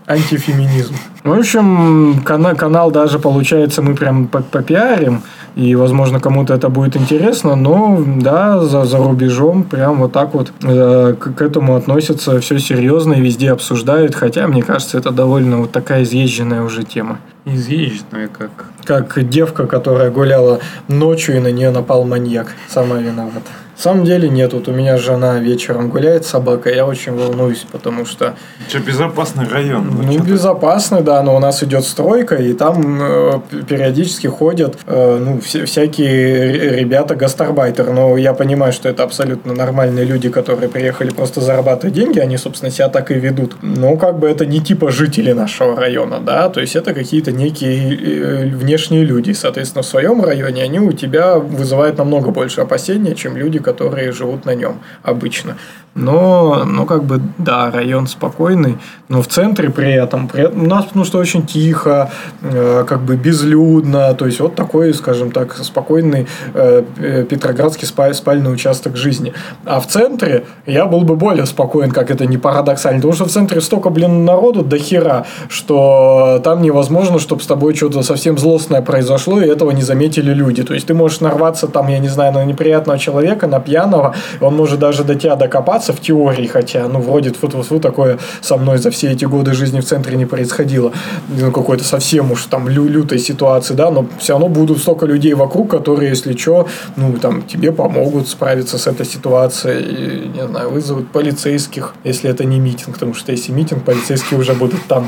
антифеминизм. В общем, кана- канал даже, получается, мы прям по- попиарим, и, возможно, кому-то это будет интересно, но, да, за, за рубежом прям вот так вот э, к, к этому относятся все серьезно и везде обсуждают, хотя, мне кажется, это довольно вот такая изъезженная уже тема. Изъезженная как. Как девка, которая гуляла ночью, и на нее напал маньяк. Сама виновата. На самом деле нет, вот у меня жена вечером гуляет с собакой, я очень волнуюсь, потому что Че, безопасный район? Вы ну, безопасно, да, но у нас идет стройка, и там э, периодически ходят э, ну, все, всякие ре- ребята гастарбайтеры. Но я понимаю, что это абсолютно нормальные люди, которые приехали просто зарабатывать деньги, они, собственно, себя так и ведут. Но как бы это не типа жители нашего района, да, то есть это какие-то некие э, внешние люди. Соответственно, в своем районе они у тебя вызывают намного больше опасения, чем люди, которые живут на нем обычно. Но, ну, как бы, да, район спокойный, но в центре при этом, при этом у нас, потому что очень тихо, э, как бы безлюдно, то есть вот такой, скажем так, спокойный э, э, Петроградский спа- спальный участок жизни. А в центре я был бы более спокоен, как это не парадоксально, потому что в центре столько, блин, народу до хера, что там невозможно, чтобы с тобой что-то совсем злостное произошло, и этого не заметили люди. То есть ты можешь нарваться там, я не знаю, на неприятного человека, на пьяного, он может даже до тебя докопаться в теории, хотя, ну, вроде тьфу-тьфу-тьфу, такое со мной за все эти годы жизни в центре не происходило. Ну, какой-то совсем уж там лю- лютой ситуации, да, но все равно будут столько людей вокруг, которые, если что, ну, там, тебе помогут справиться с этой ситуацией, не знаю, вызовут полицейских, если это не митинг, потому что если митинг, полицейские уже будут там.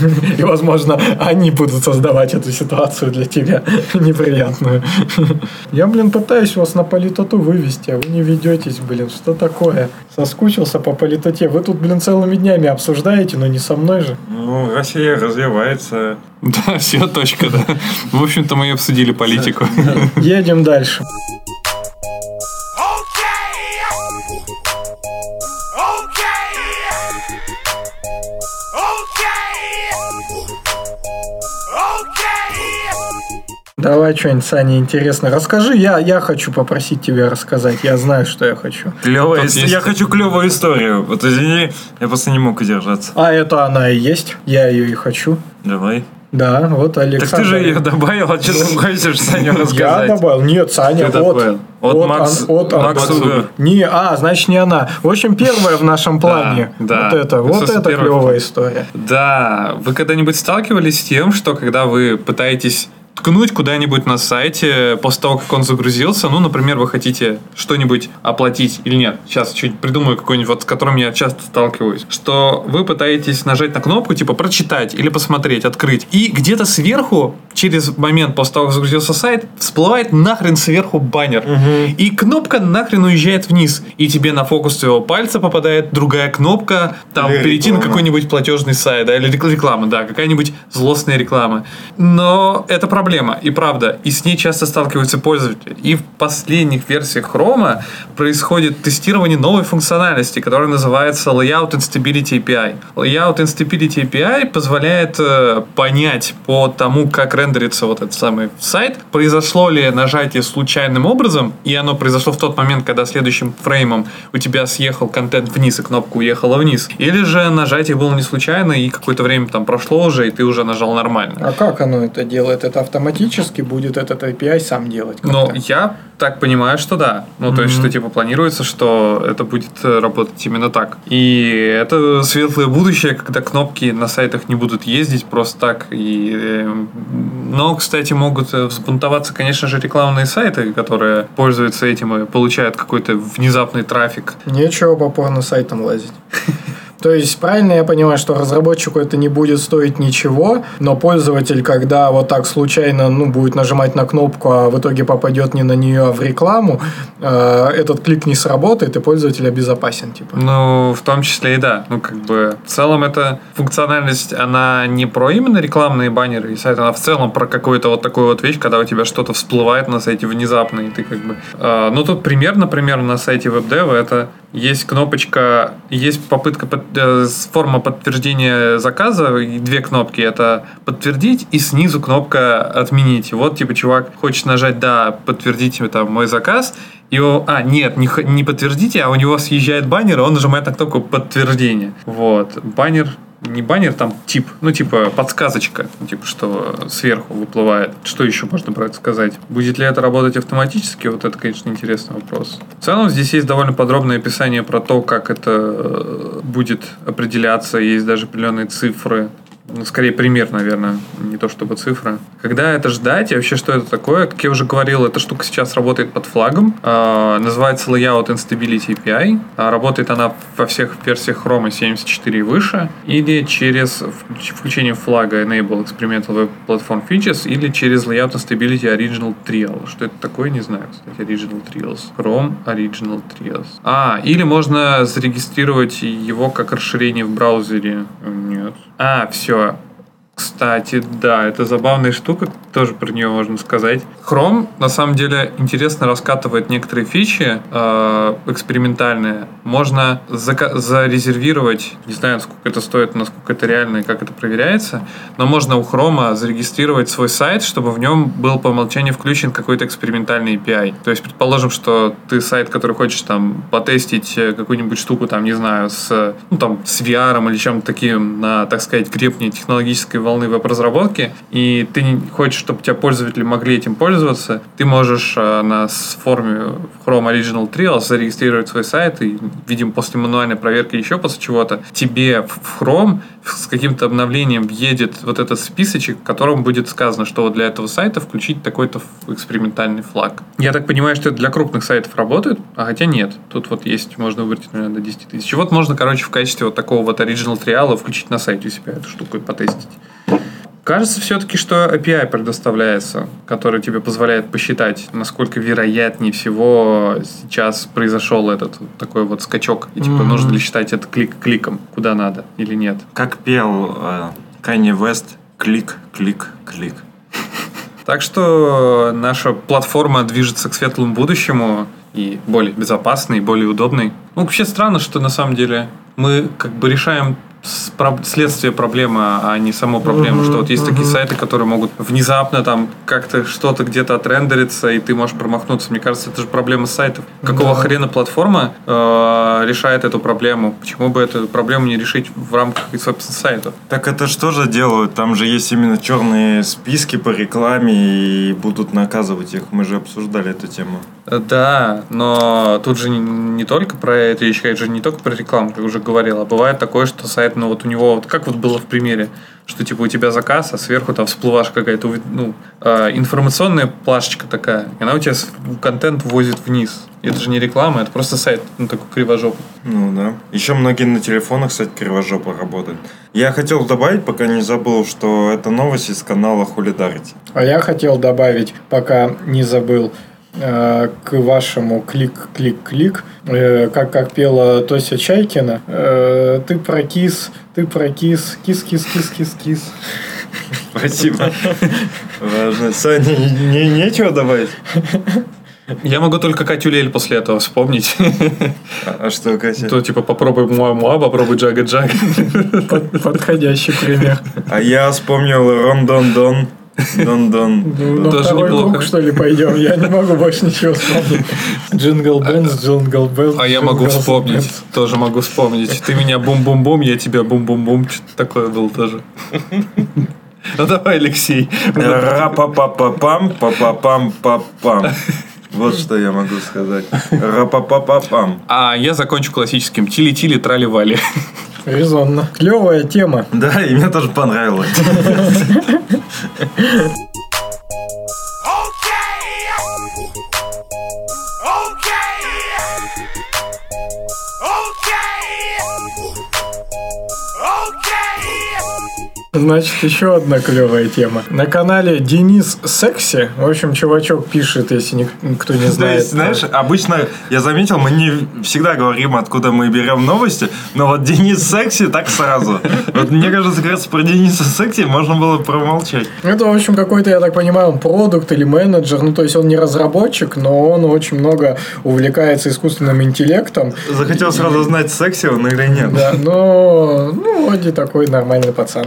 И, возможно, они будут создавать эту ситуацию для тебя неприятную. Я, блин, пытаюсь вас на политоту вывести, а вы не ведетесь, блин, что такое? Соскучился по политоте. Вы тут, блин, целыми днями обсуждаете, но не со мной же. Ну, Россия развивается. Да, все, точка, да. В общем-то, мы и обсудили политику. Едем дальше. Давай что-нибудь, Саня, интересно. Расскажи, я, я хочу попросить тебя рассказать. Я знаю, что я хочу. Клевая Тут ис- есть- Я хочу клевую историю. Вот извини, я просто не мог удержаться. А это она и есть. Я ее и хочу. Давай. Да, вот Александр. Так ты же ее добавил, а что ты хочешь Саня Я рассказать? добавил. Нет, Саня, Ты от, добавил. От Макс- Ан- от Макс Угер. Не, а, значит, не она. В общем, первая в нашем плане. да. Вот это, Это, вот это клевая история. Да, вы когда-нибудь сталкивались с тем, что когда вы пытаетесь ткнуть куда-нибудь на сайте после того, как он загрузился, ну, например, вы хотите что-нибудь оплатить или нет, сейчас чуть придумаю какой-нибудь, вот с которым я часто сталкиваюсь, что вы пытаетесь нажать на кнопку, типа, прочитать или посмотреть, открыть, и где-то сверху, через момент после того, как загрузился сайт, всплывает нахрен сверху баннер, и кнопка нахрен уезжает вниз, и тебе на фокус твоего пальца попадает другая кнопка, там, Или перейти на реклама. какой какой-нибудь платежный сайт, да, или рекл- реклама, да, какая-нибудь злостная реклама. Но это проблема, и правда, и с ней часто сталкиваются пользователи. И в последних версиях Chrome происходит тестирование новой функциональности, которая называется Layout Instability API. Layout Instability API позволяет э, понять по тому, как рендерится вот этот самый сайт, произошло ли нажатие случайным образом, и оно произошло в тот момент, когда следующим фреймом у тебя съехал контент вниз, и кнопка уехала вниз. Или же нажатие было не случайно, и какое-то время там прошло уже, и ты уже нажал нормально. А как оно это делает? Это автоматически будет этот API сам делать. Но как-то. я так понимаю, что да. Ну, то есть, что типа планируется, что это будет э, работать именно так. И это светлое будущее, когда кнопки на сайтах не будут ездить просто так. И, э, но, кстати, могут э, взбунтоваться, конечно же, рекламные сайты, которые пользуются этим и получают какой-то внезапный трафик. Нечего по порно-сайтам лазить. То есть, правильно я понимаю, что разработчику это не будет стоить ничего, но пользователь, когда вот так случайно ну, будет нажимать на кнопку, а в итоге попадет не на нее, а в рекламу, э, этот клик не сработает, и пользователь обезопасен. Типа. Ну, в том числе и да. Ну, как бы, в целом, эта функциональность, она не про именно рекламные баннеры и сайты, она в целом про какую-то вот такую вот вещь, когда у тебя что-то всплывает на сайте внезапно, и ты как бы... э, ну, тут пример, например, на сайте WebDev, это есть кнопочка, есть попытка, под- форма подтверждения заказа, две кнопки, это подтвердить и снизу кнопка отменить. Вот, типа, чувак хочет нажать «да», подтвердите там мой заказ, и он, а, нет, не, не подтвердите, а у него съезжает баннер, и он нажимает на кнопку подтверждение. Вот. Баннер, не баннер, там тип, ну, типа подсказочка, типа, что сверху выплывает. Что еще можно про это сказать? Будет ли это работать автоматически? Вот это, конечно, интересный вопрос. В целом, здесь есть довольно подробное описание про то, как это э, будет определяться. Есть даже определенные цифры ну, скорее пример, наверное, не то чтобы цифра. Когда это ждать и вообще что это такое? Как я уже говорил, эта штука сейчас работает под флагом. А, называется Layout Instability API. А, работает она во всех версиях Chrome 74 и выше. Или через включ- включение флага Enable Experimental Web Platform Features или через Layout Instability Original Trial. Что это такое, не знаю, кстати, Original Trials. Chrome Original Trials. А, или можно зарегистрировать его как расширение в браузере. Нет. А, все. еще Кстати, да, это забавная штука, тоже про нее можно сказать. Chrome, на самом деле, интересно раскатывает некоторые фичи э, экспериментальные. Можно зака- зарезервировать, не знаю, сколько это стоит, насколько это реально и как это проверяется, но можно у Chrome зарегистрировать свой сайт, чтобы в нем был по умолчанию включен какой-то экспериментальный API. То есть, предположим, что ты сайт, который хочешь там потестить э, какую-нибудь штуку, там, не знаю, с, ну, там, с VR или чем-то таким на, так сказать, гребне технологической волны веб-разработки, и ты хочешь, чтобы у тебя пользователи могли этим пользоваться, ты можешь э, на форме Chrome Original Trials зарегистрировать свой сайт, и, видимо, после мануальной проверки еще после чего-то, тебе в в Chrome с каким-то обновлением въедет вот этот списочек, в котором будет сказано, что вот для этого сайта включить такой-то экспериментальный флаг. Я так понимаю, что это для крупных сайтов работает, а хотя нет. Тут вот есть, можно выбрать, наверное, до 10 тысяч. Вот можно, короче, в качестве вот такого вот Original триала включить на сайте у себя эту штуку и потестить. Кажется все-таки, что API предоставляется, который тебе позволяет посчитать, насколько вероятнее всего сейчас произошел этот вот такой вот скачок. И типа, Мгм. нужно ли считать это клик кликом, куда надо или нет. Как пел э, Kanye West, клик, клик, клик. Так что наша платформа движется к светлому будущему и более безопасной, и более удобной. Ну, вообще странно, что на самом деле мы как бы решаем следствие проблемы, а не саму проблему. Мгм, Что вот есть такие мгм. сайты, которые могут внезапно там как-то что-то где-то отрендериться, и ты можешь промахнуться. Мне кажется, это же проблема сайтов. Какого Да. хрена платформа э, решает эту проблему? Почему бы эту проблему не решить в рамках, собственно, сайтов? Так это что же делают? Там же есть именно черные списки по рекламе и будут наказывать их. Мы же обсуждали эту тему. Да, но тут же не, не только про это речь, это же не только про рекламу, как уже говорил, а бывает такое, что сайт, ну вот у него, вот как вот было в примере, что типа у тебя заказ, а сверху там всплывашка какая-то, ну, э, информационная плашечка такая, и она у тебя контент возит вниз. И это же не реклама, это просто сайт, ну такой кривожопый. Ну да. Еще многие на телефонах, кстати, кривожопо работают. Я хотел добавить, пока не забыл, что это новость из канала Хулидарити. А я хотел добавить, пока не забыл, к вашему клик-клик-клик, э, как, как пела Тося Чайкина, э, ты прокис, ты прокис, кис-кис-кис-кис-кис. Спасибо. Важно. Саня, не, нечего добавить? Я могу только Катю Лель после этого вспомнить. А, а что, Катя? То типа попробуй муа-муа, попробуй джага-джаг. Под- Подходящий пример. А я вспомнил Рон-Дон-Дон. Дон-дон. Ну, на Тоже второй неплохо. круг, что ли, пойдем? Я не могу больше ничего вспомнить. Jingle Bells, Jingle Bell. А я могу вспомнить, Bells. тоже могу вспомнить. Ты меня бум-бум-бум, я тебя бум-бум-бум. Что-то такое было тоже. Ну давай, Алексей. Ра-па-па-па-пам, па-па-пам-па-пам. Вот что я могу сказать. Ра-па-па-па-пам. А я закончу классическим тили-тили трали-вали. Резонно. Клевая тема. Да, и мне тоже понравилось. Значит, еще одна клевая тема. На канале Денис Секси, в общем, чувачок пишет, если ник- никто не знает. есть, знаешь, обычно, я заметил, мы не всегда говорим, откуда мы берем новости, но вот Денис Секси так сразу. Вот мне кажется, как раз про Дениса Секси можно было промолчать. Это, в общем, какой-то, я так понимаю, он продукт или менеджер. Ну, то есть, он не разработчик, но он очень много увлекается искусственным интеллектом. Захотел сразу знать, секси он или нет. Да, но, ну, вроде такой нормальный пацан.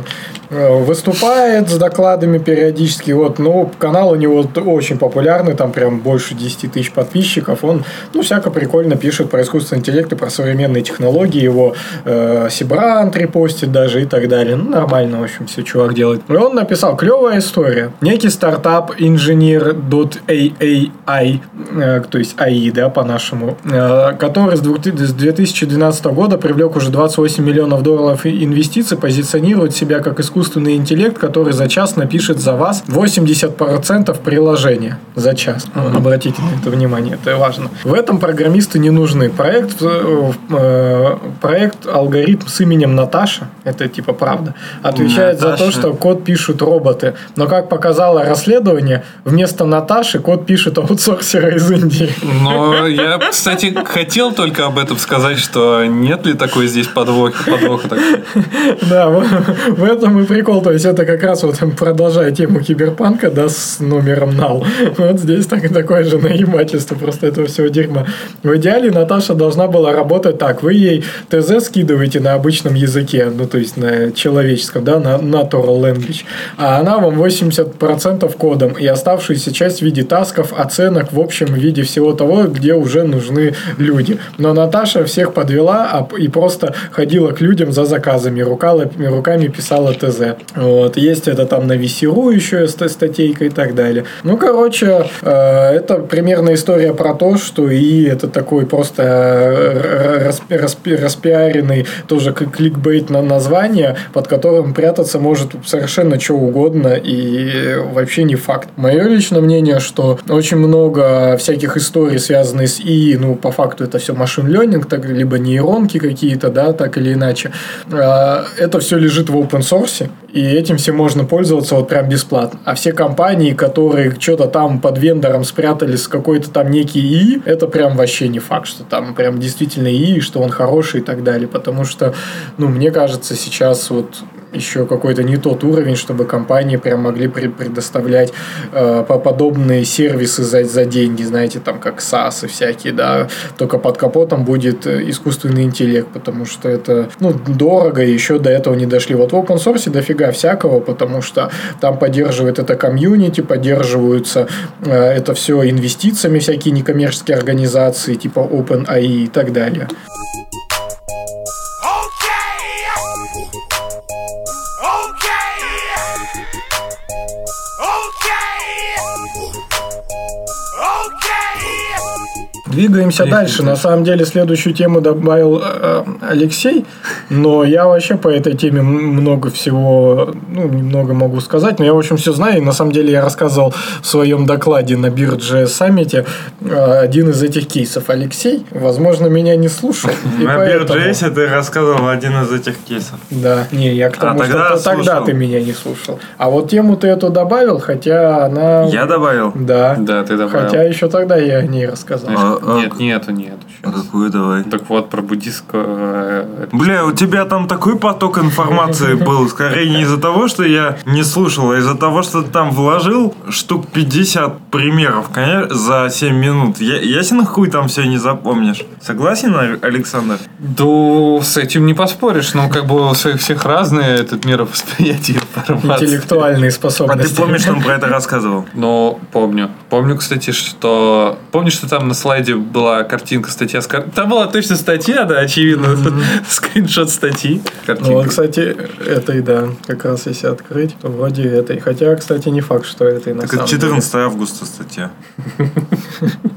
Э, Выступает с докладами периодически. Вот, ну, канал у него очень популярный, там прям больше 10 тысяч подписчиков. Он, ну, всяко прикольно пишет про искусственный интеллект и про современные технологии. Его э, Сибрант репостит даже и так далее. Ну, нормально, в общем, все чувак делает. И он написал, клевая история. Некий стартап Engineer.ai, э, то есть AI, да, по-нашему, э, который с двух- с 2012 года привлек уже 28 миллионов долларов инвестиций, позиционирует себя как искусственный интеллект, который за час напишет за вас 80% приложения за час. Ну, Обратите на это внимание, это важно. В этом программисты не нужны. Проект, э, проект алгоритм с именем Наташа, это типа правда, отвечает за то, Наташа. что код пишут роботы. Но как показало расследование, вместо Наташи код пишет аутсорсеры из Индии. Но я, кстати, хотел только об этом сказать, что нет ли такой здесь подвоха, подвоха такой. Да, в, в этом и прикол. То есть, это как раз вот продолжая тему киберпанка, да, с номером нал. Вот здесь так, такое же наебательство просто этого всего дерьма. В идеале Наташа должна была работать так. Вы ей ТЗ скидываете на обычном языке, ну, то есть, на человеческом, да, на natural language. А она вам 80% кодом и оставшуюся часть в виде тасков, оценок, в общем, в виде всего того, где уже нужны люди. Но Наташа всех подвела а и просто ходила к людям за заказами, руками писала ТЗ. Вот. Есть это там на VC.ru еще ст- статейка и так далее. Ну, короче, э, это примерно история про то, что и это такой просто э, рас- распи- распиаренный тоже кликбейт на название, под которым прятаться может совершенно что угодно и вообще не факт. Мое личное мнение, что очень много всяких историй, связанных с ИИ, ну, по факту это все машин ленинг, так, либо нейронки какие-то, да, так или иначе. А, Это все лежит в open source, и этим всем можно пользоваться вот прям бесплатно. А все компании, которые что-то там под вендором спрятали с какой-то там некий ИИ, это прям вообще не факт, что там прям действительно ИИ, что он хороший и так далее. Потому что, ну, мне кажется, сейчас вот еще какой-то не тот уровень, чтобы компании прям могли пре- предоставлять э, по- подобные сервисы за, за деньги, знаете, там как SaaS и всякие, да, только под капотом будет э, искусственный интеллект, потому что это, ну, дорого, и еще до этого не дошли. Вот в open source дофига всякого, потому что там поддерживает это комьюнити, поддерживаются э, это все инвестициями всякие некоммерческие организации, типа OpenAI и так далее. Двигаемся Поехали дальше. На самом деле следующую тему добавил э, Алексей, но я вообще по этой теме много всего, ну, немного могу сказать, но я, в общем, все знаю. И на самом деле я рассказывал в своем докладе на Бирже саммите э, один из этих кейсов. Алексей, возможно, меня не слушал. На поэтому- BearJS ты рассказывал один из этих кейсов. Да, не, я к А, тому, тогда что тогда ты меня не слушал. А вот тему ты эту добавил, хотя она... Я добавил? Да. Да, ты добавил. Хотя еще тогда я о ней рассказал. А, а- Нет, нету, нету. А щас. какую давай? Так вот, про буддистского... э, Бля, у тебя там такой поток информации был, скорее не из-за того, что я не слушал, а из-за того, что ты там вложил штук 50 примеров, конечно, за 7 минут. Я, ясен хуй там все не запомнишь. Согласен, А- Александр? Да, с этим не поспоришь, но как бы у всех всех разное этот мировосприятие, информации. интеллектуальные А способности. ты помнишь, он про это рассказывал? Но помню. Помню, кстати, что... Помню, что там на слайде была картинка, статья с кар- Там была точно статья, да, очевидно. Скриншот статьи. Ну, вот, Картинка. кстати, это и да, как раз если открыть, то вроде этой. Хотя, кстати, не факт, что это и на Так самом это 14 августа статья. деле.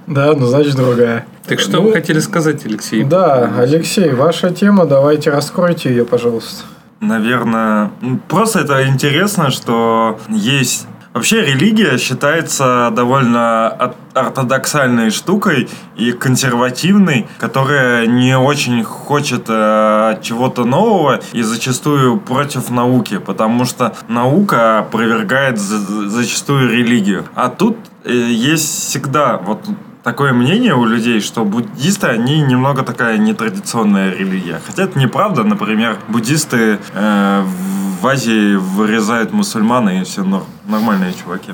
Да, ну значит другая. Так что Ну, вы хотели сказать, Алексей? Да, Алексей, ваша тема, давайте раскройте ее, пожалуйста. Наверное, просто это интересно, что есть... Вообще религия считается довольно ортодоксальной штукой и консервативной, которая не очень хочет э, чего-то нового и зачастую против науки, потому что наука опровергает за- зачастую религию. А тут э, есть всегда вот такое мнение у людей, что буддисты, они немного такая нетрадиционная религия. Хотя это неправда. Например, буддисты э, в Азии вырезают мусульман, и все нор- нормальные чуваки.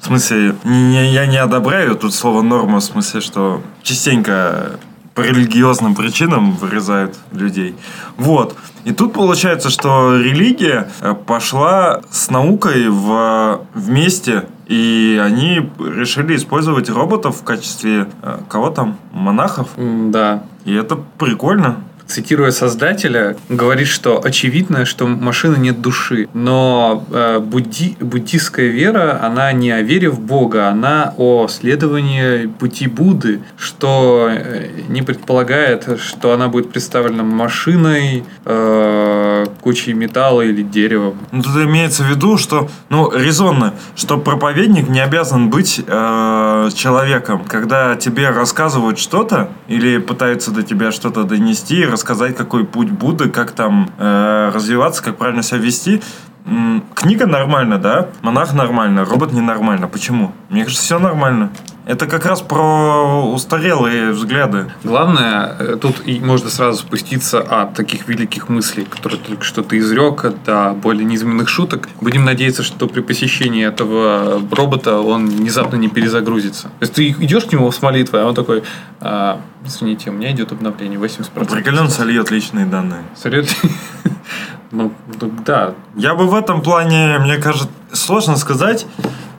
В смысле, не- я не одобряю тут слово норма, в смысле, что частенько по религиозным причинам вырезают людей. Вот. И тут получается, что религия э, пошла с наукой в, вместе, и они решили использовать роботов в качестве э, кого там? Монахов. Да. И это прикольно. Цитируя создателя, говорит, что очевидно, что машины нет души. Но э, будди- буддистская вера, она не о вере в Бога, она о следовании пути Будды, что э, не предполагает, что она будет представлена машиной, э, кучей металла или деревом. Ну, тут имеется в виду, что, ну, резонно, что проповедник не обязан быть э, человеком. Когда тебе рассказывают что-то или пытаются до тебя что-то донести, рассказать, какой путь Будды, как там э, развиваться, как правильно себя вести, м, книга нормально, да? Монах нормально, робот ненормально. Почему? Мне кажется, все нормально. Это как раз про устарелые взгляды. Главное, э, тут и можно сразу спуститься от таких великих мыслей, которые только что ты изрек, до более низменных шуток. Будем надеяться, что при посещении этого робота он внезапно не перезагрузится. То есть ты идешь к нему с молитвой, а он такой, «А, извините, у меня идет обновление 80%. Определенно сольет личные данные. Серьезно? Ну, ну, да. Я бы в этом плане, мне кажется, сложно сказать,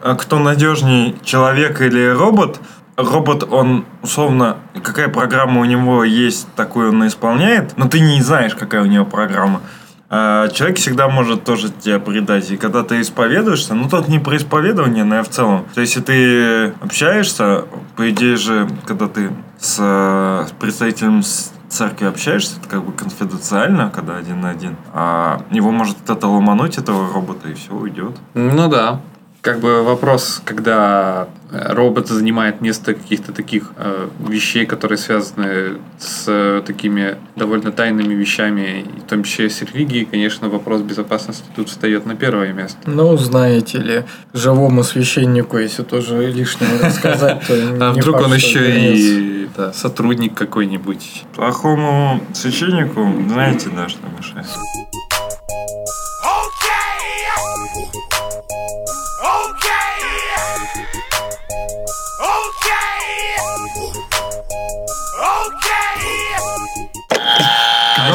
а кто надежней, человек или робот. Робот, он условно, какая программа у него есть, такую он исполняет, но ты не знаешь, какая у него программа. А человек всегда может тоже тебя предать. И когда ты исповедуешься, ну тут не про исповедование, но и в целом. То есть, если ты общаешься, по идее же, когда ты с, э, представителем церкви общаешься, это как бы конфиденциально, когда один на один. А его может кто-то ломануть, этого робота, и все уйдет. Ну да. Как бы вопрос, когда э, робот занимает место каких-то таких э, вещей, которые связаны с э, такими довольно тайными вещами, и в том числе с религией, конечно, вопрос безопасности тут встает на первое место. Ну, знаете ли, живому священнику, если тоже лишнего рассказать, то А вдруг он еще и сотрудник какой-нибудь. Плохому священнику, знаете, да, что мешает.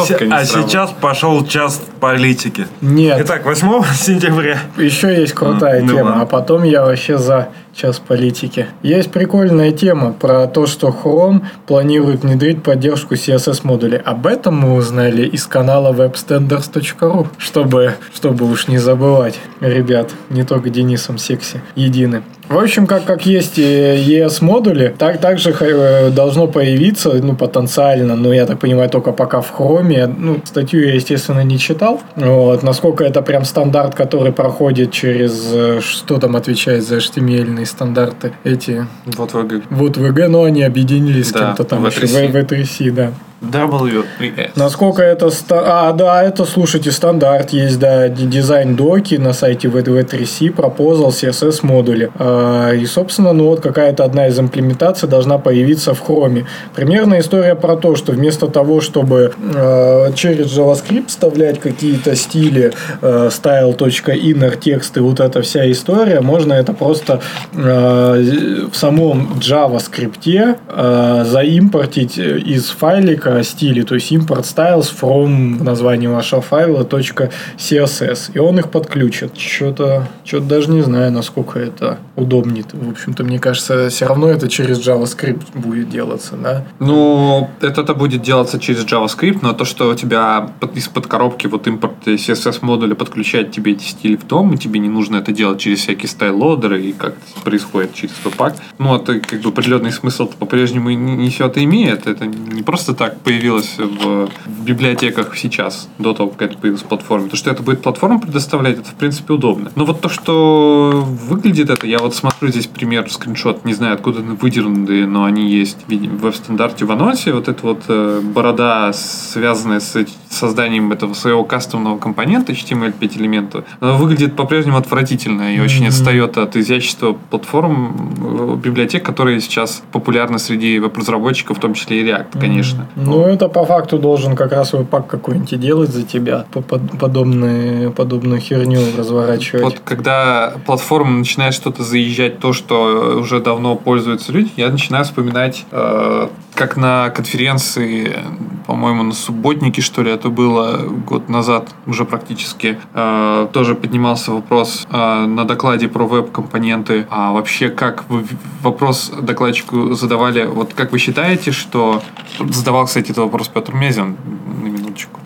Кнопка не а сработала. сейчас пошел час политики. Нет, Итак, 8 сентября. еще есть крутая ну тема, ладно. а потом я вообще за час политики. Есть прикольная тема про то, что Chrome планирует внедрить поддержку CSS-модулей. Об этом мы узнали из канала webstandards.ru, чтобы, чтобы уж не забывать, ребят, не только Денисом Секси едины. В общем, как, как есть ES-модули, так также э, должно появиться, ну, потенциально, но я так понимаю, только пока в Chrome. Ну, статью я, естественно, не читал. Вот, насколько это прям стандарт, который проходит через, э, что там отвечает за HTML стандарты эти. Вот вы Вот VG, но они объединились с Да, кем-то там еще, V3C. в- V3C, да. WPS. Насколько это... ста- А, да, это, слушайте, стандарт есть, да, д- дизайн-доки на сайте V3C, пропозал CSS модули. А, И, собственно, ну вот какая-то одна из имплементаций должна появиться в Chrome. Примерно история про то, что вместо того, чтобы э, через JavaScript вставлять какие-то стили, э, style.inner тексты, вот эта вся история, можно это просто в самом JavaScript заимпортить из файлика стили, то есть import styles from в названии вашего файла .css, и он их подключит. Что-то что даже не знаю, насколько это удобнее. В общем-то, мне кажется, все равно это через JavaScript будет делаться, да? Ну, это-то будет делаться через JavaScript, но то, что у тебя под- из-под коробки вот импорт CSS модуля подключает тебе эти стили в том, и тебе не нужно это делать через всякие style-лоадеры и как это происходит через Webpack. Ну, это как бы определенный смысл по-прежнему не- несет и имеет. Это не просто так появилось в, в библиотеках сейчас, до того, как это появилось в платформе. То, что это будет платформа предоставлять, это в принципе удобно. Но вот то, что выглядит это, я вот смотрю здесь пример, скриншот, не знаю, откуда они выдернуты, но они есть в веб-стандарте в анонсе. Вот эта вот э, борода, связанная с созданием этого своего кастомного компонента HTML5 элемента, она выглядит по-прежнему отвратительно и очень отстает от изящества платформ, э, библиотек, которые сейчас популярны среди веб-разработчиков, в том числе и React, конечно. Ну, это по факту должен как раз веб-пак какой-нибудь делать за тебя, по- под- подобные, подобную херню разворачивать. Вот когда платформа начинает что-то заезжать, то, что уже давно пользуются люди, я начинаю вспоминать, э, как на конференции, по-моему, на субботнике, что ли, это было год назад уже практически, э, тоже поднимался вопрос э, на докладе про веб-компоненты. А вообще, как вы вопрос докладчику задавали, вот как вы считаете, что... Задавал, кстати, этот вопрос Петр Мезин, на минуточку.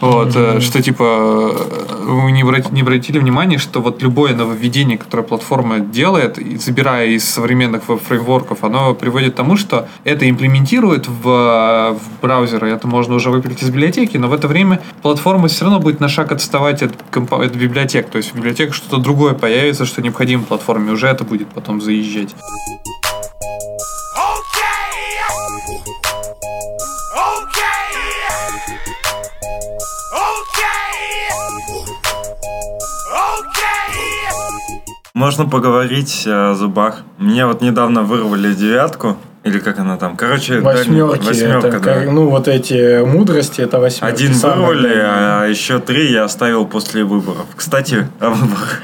Вот, э, что типа э, вы не, обрати- не обратили внимание, что вот любое нововведение, которое платформа делает, забирая из современных веб-фреймворков, оно приводит к тому, что это имплементирует в, э, в браузеры, это можно уже выпилить из библиотеки, но в это время платформа все равно будет на шаг отставать от, компо- от библиотек. То есть в библиотеках что-то другое появится, что необходимо платформе, уже это будет потом заезжать. Можно поговорить о зубах. Мне вот недавно вырвали девятку. Или как она там? Короче, Восьмерки, восьмерка, это, да. ну, вот эти мудрости, это восьмерки. Один вырвали, а еще три я оставил после выборов. Кстати, о выборах.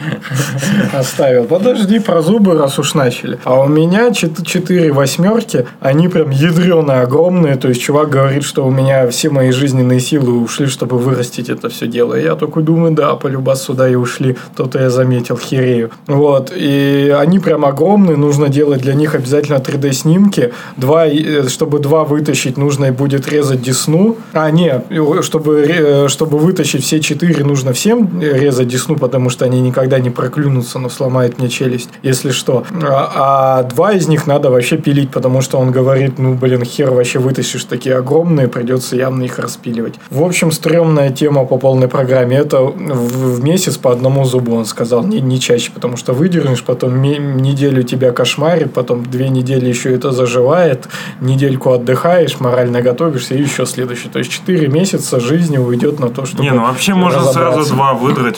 Оставил. Подожди, про зубы, раз уж начали. А у меня чет- четыре восьмерки, они прям ядреные, огромные. То есть, чувак говорит, что у меня все мои жизненные силы ушли, чтобы вырастить это все дело. И я такой думаю, да, полюбас сюда и ушли. То-то я заметил, херею. Вот. И они прям огромные, нужно делать для них обязательно 3D-снимки. Два, э, чтобы два вытащить, нужно будет резать десну. А, нет, чтобы, ре- чтобы вытащить все четыре, нужно всем резать десну, потому что они никогда не проклюнутся, но сломает мне челюсть, если что. А, а два из них надо вообще пилить, потому что он говорит, ну, блин, хер вообще вытащишь такие огромные, придется явно их распиливать. В общем, стрёмная тема по полной программе. Это в, в месяц по одному зубу, он сказал, не, не чаще, потому что выдернешь, потом неделю тебя кошмарит, потом две недели еще это заживает, недельку отдыхаешь, морально готовишься, и еще следующий. То есть 4 месяца жизни уйдет на то, чтобы Не, ну вообще можно сразу два выдрать.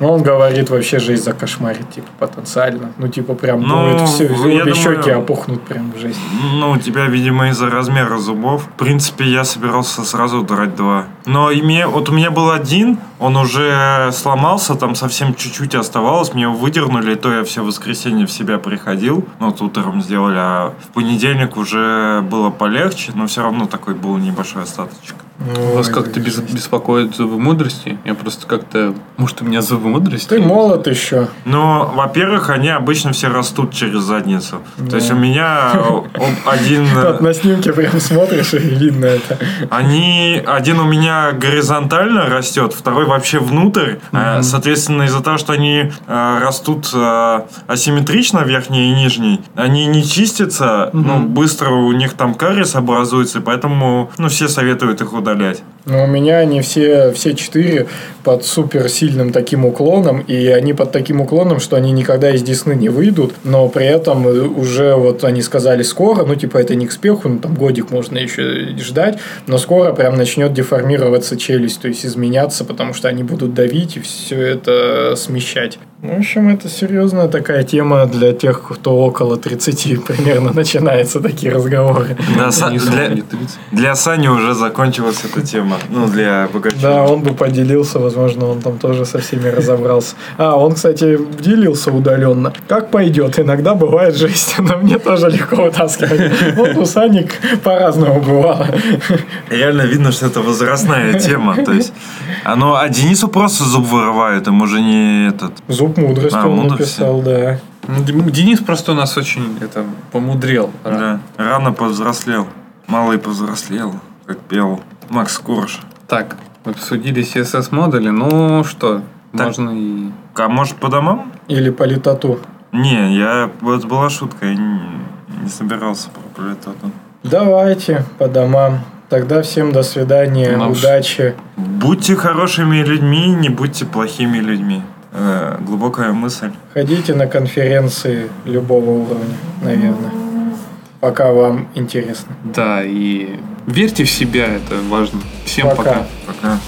Ну, Он говорит, вообще жизнь закошмарит, типа, потенциально. Ну, типа, прям Ну, будет все, обе щеки опухнут прям в жизнь. Ну, у тебя, видимо, из-за размера зубов. В принципе, я собирался сразу драть два. Но и мне, вот у меня был один, он уже сломался, там совсем чуть-чуть оставалось, мне его выдернули, и то я все воскресенье в себя приходил. Ну, вот утром сделали, а в понедельник уже было полегче, но все равно такой был небольшой остаточек. Вас как-то без- беспокоит зубы мудрости? Я просто как-то... Может, у меня зубы мудрости? Ты молод еще. Но, во-первых, они обычно все растут через задницу. То есть у меня о, один... э, Вот на снимке прям смотришь, и видно это. Они один у меня горизонтально растет, второй вообще внутрь. Э, Соответственно, из-за того, что они э, растут э, асимметрично, верхний и нижний, они не чистятся, ну, быстро у них там кариес образуется, и поэтому ну, все советуют их удалять. Но у меня они все, все четыре под супер сильным таким уклоном, и они под таким уклоном, что они никогда из Десны не выйдут, но при этом уже вот они сказали скоро, ну типа это не к спеху, ну там годик можно еще ждать, но скоро прям начнет деформироваться челюсть, то есть изменяться, потому что они будут давить и все это смещать. В общем, это серьезная такая тема для тех, кто около 30 примерно начинаются такие разговоры. Знаю, для- не 30. для Сани уже закончилась эта тема. Ну, для Богачева. Да, он бы поделился, возможно, он там тоже со всеми разобрался. А, он, кстати, делился удаленно. Как пойдет, иногда бывает жесть, но мне тоже легко вытаскивать. Вот у Саник по-разному бывало. Реально видно, что это возрастная тема. То есть, оно, а Денису просто зуб вырывают, ему уже не этот. Зуб мудрости А, он мудрости. написал, да. Денис просто у нас очень это, помудрел. Да, рано повзрослел. Малый повзрослел, как пел Макс Корж. Так, обсудили CSS-модули. Ну что, Так. можно и... А может по домам? Или политоту. Не, я... Вот была шутка, я не, не собирался про политоту. Давайте по домам. Тогда всем до свидания, Ну, удачи. Будьте хорошими людьми, не будьте плохими людьми. Э, глубокая мысль. Ходите на конференции любого уровня, наверное. Пока вам интересно. Да, и верьте в себя, это важно. Всем Пока. пока. Пока.